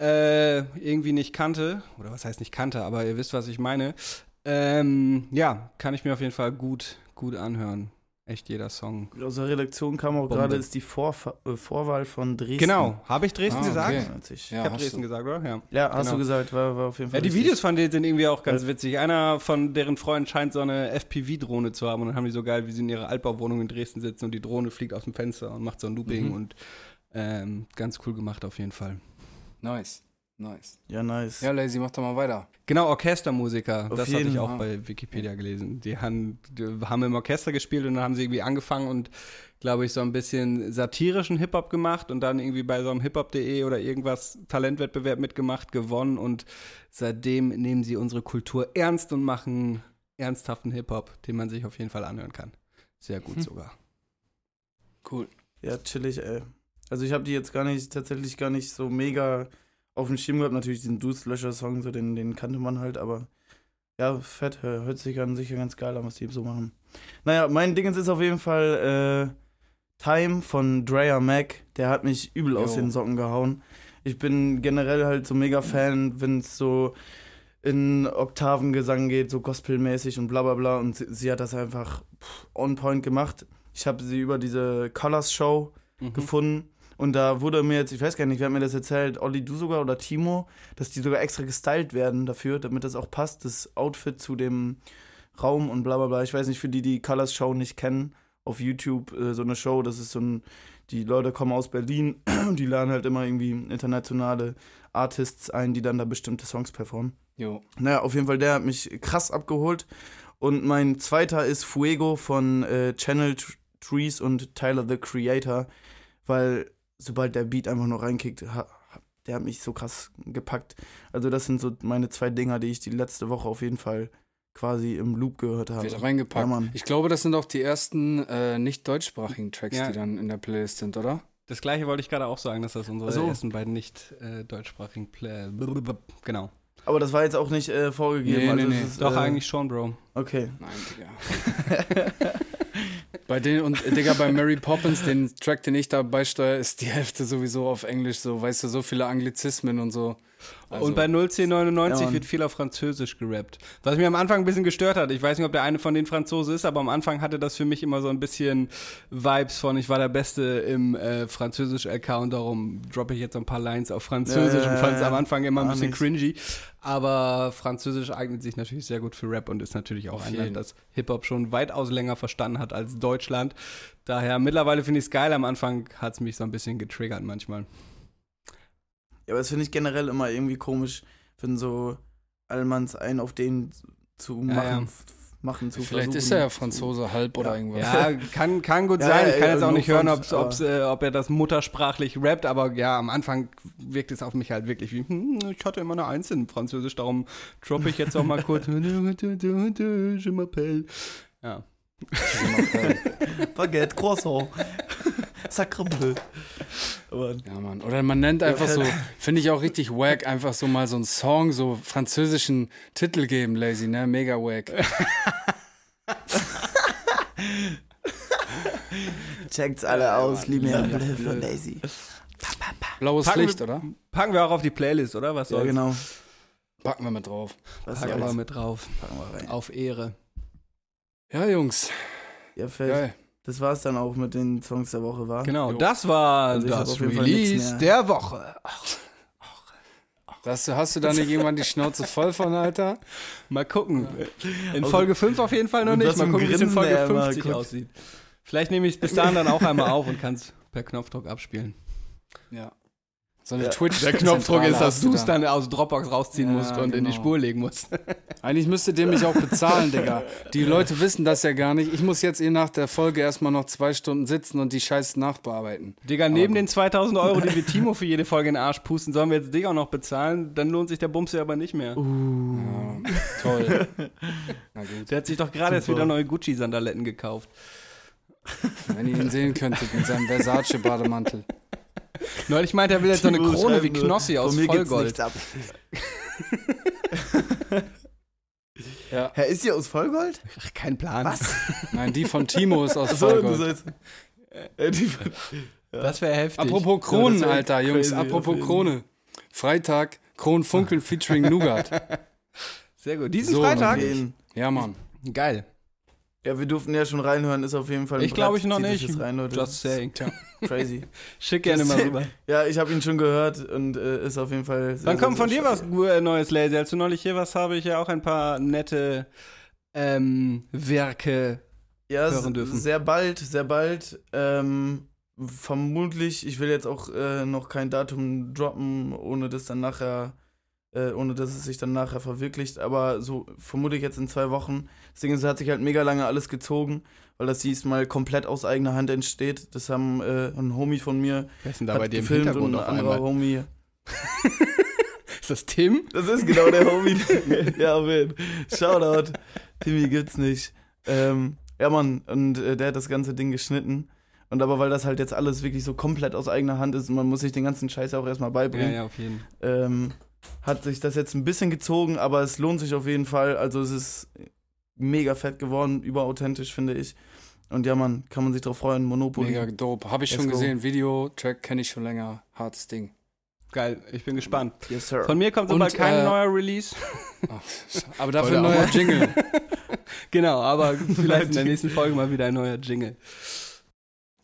äh, irgendwie nicht kannte. Oder was heißt nicht kannte, aber ihr wisst, was ich meine. Ähm, ja, kann ich mir auf jeden Fall gut, gut anhören. Echt jeder Song. Aus der Redaktion kam auch gerade, ist die Vorfa äh, Vorwahl von Dresden. Genau. Habe ich Dresden Ah, gesagt? okay. Ich Ja, ich habe Dresden du. gesagt, oder? Ja. Ja, hast Genau. du gesagt, war, war auf jeden Fall. Ja, die. Videos von denen sind irgendwie auch ganz Ja. witzig. Einer von deren Freunden scheint so eine FPV-Drohne zu haben und dann haben die so geil, wie sie in ihrer Altbauwohnung in Dresden sitzen und die Drohne fliegt aus dem Fenster und macht so ein Looping Mhm. und ähm, ganz cool gemacht auf jeden Fall. Nice. Nice. Ja, nice. Ja, Lazy, mach doch mal weiter. Genau, Orchestermusiker. Auf das hatte jeden ich auch Fall. bei Wikipedia gelesen. Die haben, die haben im Orchester gespielt und dann haben sie irgendwie angefangen und, glaube ich, so ein bisschen satirischen Hip-Hop gemacht und dann irgendwie bei so einem hiphop.de oder irgendwas Talentwettbewerb mitgemacht, gewonnen und seitdem nehmen sie unsere Kultur ernst und machen ernsthaften Hip-Hop, den man sich auf jeden Fall anhören kann. Sehr gut Hm. sogar. Cool. Ja, chillig, ey. Also ich habe die jetzt gar nicht, tatsächlich gar nicht so mega auf dem Schirm gehabt. Natürlich diesen Dudelöscher-Song, so den, den kannte man halt, aber ja, fett, hör- hört sich an sicher ganz geil an, was die so machen. Naja, mein Dingens ist auf jeden Fall äh, Time von Dreyer Mac. Der hat mich übel aus Jo. den Socken gehauen. Ich bin generell halt so mega Fan, wenn es so in Oktavengesang geht, so gospelmäßig und bla bla bla. Und sie, sie hat das einfach pff, on point gemacht. Ich habe sie über diese Colors Show Mhm. gefunden. Und da wurde mir jetzt, ich weiß gar nicht, wer hat mir das erzählt, Olli, du sogar oder Timo, dass die sogar extra gestylt werden dafür, damit das auch passt, das Outfit zu dem Raum und bla bla bla. Ich weiß nicht, für die, die Colors Show nicht kennen, auf YouTube äh, so eine Show, das ist so ein, die Leute kommen aus Berlin und die laden halt immer irgendwie internationale Artists ein, die dann da bestimmte Songs performen. Jo. Naja, auf jeden Fall, der hat mich krass abgeholt. Und mein zweiter ist Fuego von äh, Channel Trees und Tyler the Creator, weil sobald der Beat einfach noch reinkickt, der hat mich so krass gepackt. Also das sind so meine zwei Dinger, die ich die letzte Woche auf jeden Fall quasi im Loop gehört habe. Wird reingepackt. Ja, ich glaube, das sind auch die ersten äh, nicht deutschsprachigen Tracks, Ja. die dann in der Playlist sind, oder? Das gleiche wollte ich gerade auch sagen, dass das unsere Ach so. ersten beiden nicht äh, deutschsprachigen Play Genau. Aber das war jetzt auch nicht äh, vorgegeben. Nee, also nee, nee. Ist, Doch, äh, eigentlich schon, Bro. Okay. Nein, Digga. bei den und äh, Digga, bei Mary Poppins, den Track, den ich da beisteuere, ist die Hälfte sowieso auf Englisch, so, weißt du, so viele Anglizismen und so. Also, und bei 01099 Ja, wird viel auf Französisch gerappt. Was mich am Anfang ein bisschen gestört hat. Ich weiß nicht, ob der eine von den Franzosen ist, aber am Anfang hatte das für mich immer so ein bisschen Vibes von, ich war der Beste im äh, Französisch-Account, darum droppe ich jetzt so ein paar Lines auf Französisch ja, und fand es am Anfang immer ein bisschen nichts. cringy. Aber Französisch eignet sich natürlich sehr gut für Rap und ist natürlich auch ein. Land, das Hip-Hop schon weitaus länger verstanden hat als Deutschland. Daher mittlerweile finde ich es geil. Am Anfang hat es mich so ein bisschen getriggert manchmal. Ja, aber das finde ich generell immer irgendwie komisch, wenn so Allmanns einen auf den zu machen, Ja, machen zu Vielleicht versuchen. ist er ja Franzose halb oder Ja. irgendwas. Ja, kann, kann gut Ja, sein. Ich kann ja, jetzt auch nicht hören, ob's, ob's, äh, ob er das muttersprachlich rappt, aber ja, am Anfang wirkt es auf mich halt wirklich wie, hm, ich hatte immer eine Eins in Französisch, darum droppe ich jetzt auch mal kurz. Je m'appelle. Ja. Baguette, Croissant. Aber Ja, Mann. Oder man nennt einfach so, finde ich auch richtig wack, einfach so mal so einen Song, so französischen Titel geben, Lazy, ne? Mega wack. checkt's alle aus, Lumière bleu von Lazy. Blaues Packen Licht, wir- oder? Packen wir auch auf die Playlist, oder? Was Ja, soll's? genau. Packen wir mit drauf. Was Packen wir mit drauf. Packen wir rein. Auf Ehre. Ja, Jungs. Ja, fett. Geil. Das war's dann auch mit den Songs der Woche, war? Genau, Jo. das war Also das auf jeden Fall nichts Release der Woche. Das, hast du da nicht irgendwann die Schnauze voll von, Alter? Mal gucken. In Also- Folge 5 auf jeden Fall noch nicht. Mal gucken, wie es in Folge Grinsen der immer 50 guckt. aussieht. Vielleicht nehme ich es bis dahin dann auch einmal auf und kann es per Knopfdruck abspielen. Ja. So eine Ja. Twitch. Der Knopfdruck ist, dass du es dann aus Dropbox rausziehen Ja, musst und in die genau. Spur legen musst. Eigentlich müsstet ihr mich auch bezahlen, Digga. Die Leute wissen das ja gar nicht. Ich muss jetzt eh nach der Folge erstmal noch zwei Stunden sitzen und die Scheiße nachbearbeiten. Digga, neben den 2000 Euro, die wir Timo für jede Folge in den Arsch pusten, sollen wir jetzt Digga auch noch bezahlen? Dann lohnt sich der Bums ja aber nicht mehr. Ja, toll. Na gut. Der hat sich doch gerade Super. wieder neue Gucci-Sandaletten gekauft. Wenn ihr ihn sehen könntet mit seinem Versace-Bademantel. Neulich meinte er will jetzt so eine Timo Krone wie Knossi aus Von Vollgold. nichts ab. Ja. Hä, ist die aus Vollgold? Ach, kein Plan. Was? Nein, die von Timo ist aus du Vollgold. sollst. Äh, die, Das wäre heftig. Apropos Kronen, wär Alter, Jungs, apropos Krone. Freitag, Kronfunkeln featuring Nougat. Sehr gut. Diesen So, Freitag? Ja, Mann. Geil. Ja, wir durften ja schon reinhören, ist auf jeden Fall ein Ich glaube ich noch nicht. Rein, Leute. Just saying. Crazy. Schick gerne mal rüber. Ja, ich habe ihn schon gehört und äh, ist auf jeden Fall. Sehr, Wann kommt von dir was äh, Neues, Lazy? Als du neulich hier warst, habe ich ja auch ein paar nette ähm, Werke. Ja, hören dürfen? sehr bald, sehr bald. Ähm, vermutlich, ich will jetzt auch äh, noch kein Datum droppen, ohne das dann nachher, äh, ohne dass es sich dann nachher verwirklicht, aber so vermute ich jetzt in zwei Wochen. Deswegen es hat sich halt mega lange alles gezogen, weil das diesmal komplett aus eigener Hand entsteht. Das haben äh, ein Homie von mir Wer ist denn da bei dir im gefilmt und ein anderer? Homie. Ist das Tim? Das ist genau der Homie. ja, Fall. Shoutout. Timmy gibt's nicht. Ähm, ja, Mann, und äh, der hat das ganze Ding geschnitten. Und aber weil das halt jetzt alles wirklich so komplett aus eigener Hand ist und man muss sich den ganzen Scheiß auch erstmal Ja, beibringen, ja, auf jeden Ähm, hat sich das jetzt ein bisschen gezogen, aber es lohnt sich auf jeden Fall. Also es ist mega fett geworden, überauthentisch, finde ich. Und ja, Mann, kann man sich drauf freuen. Monopoly. Mega dope. Habe ich Let's schon go. gesehen. Video, Track kenne ich schon länger. Hartes Ding. Geil, ich bin gespannt. Yes, sir. Von mir kommt sobald kein äh, neuer Release. Aber dafür ein neuer. Jingle. Genau, aber vielleicht in der nächsten Folge mal wieder ein neuer Jingle.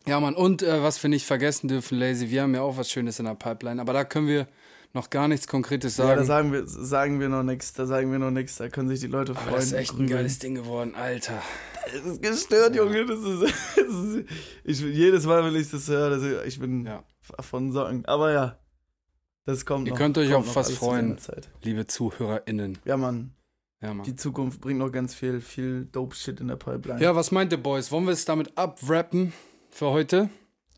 Ja, Mann. Und äh, was wir nicht vergessen dürfen, Lazy, wir haben ja auch was Schönes in der Pipeline. Aber da können wir noch gar nichts Konkretes ja, da sagen. sagen wir, sagen wir noch nichts, da sagen wir noch nichts, da können sich die Leute freuen. aber das ist echt ein geiles Ding geworden, Alter. Es ist gestört, Junge. Das ist, das ist, ich, jedes Mal, wenn ich das höre, das, ich bin Ja. von Socken. Aber ja, das kommt Ihr noch. könnt euch alles zu freuen. Liebe ZuhörerInnen. Ja, Mann. Ja, Mann. Die Zukunft bringt noch ganz viel, viel dope Shit in der Pipeline. Ja, was meint ihr, Boys? Wollen wir es damit abwrappen für heute?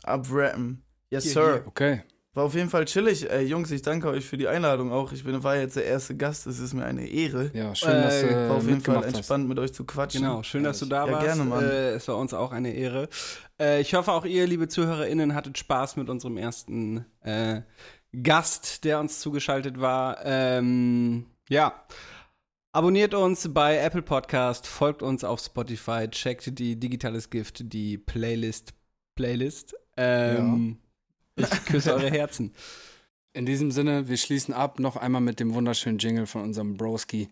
Abrappen. Yes, Hier, sir. hier. Okay. War auf jeden Fall chillig. Ey, Jungs, ich danke euch für die Einladung auch. Ich bin, war jetzt der erste Gast. Es ist mir eine Ehre. Ja, schön, dass Äh, du War auf jeden Fall mitgemacht hast. entspannt, mit euch zu quatschen. Genau, schön, dass du da Ja, warst. gerne, Mann. Äh, es war uns auch eine Ehre. Äh, ich hoffe, auch ihr, liebe ZuhörerInnen, hattet Spaß mit unserem ersten äh, Gast, der uns zugeschaltet war. Ähm, ja. Abonniert uns bei Apple Podcast, folgt uns auf Spotify, checkt die Digitales Gift, die Playlist. Playlist. Ähm, Ich küsse eure Herzen. In diesem Sinne, wir schließen ab noch einmal mit dem wunderschönen Jingle von unserem Broski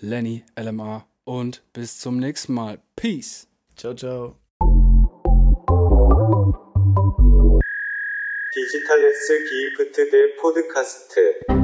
Lenny LMA und bis zum nächsten Mal. Peace. Ciao, ciao. 디지털 S 기프트 대 포드카스트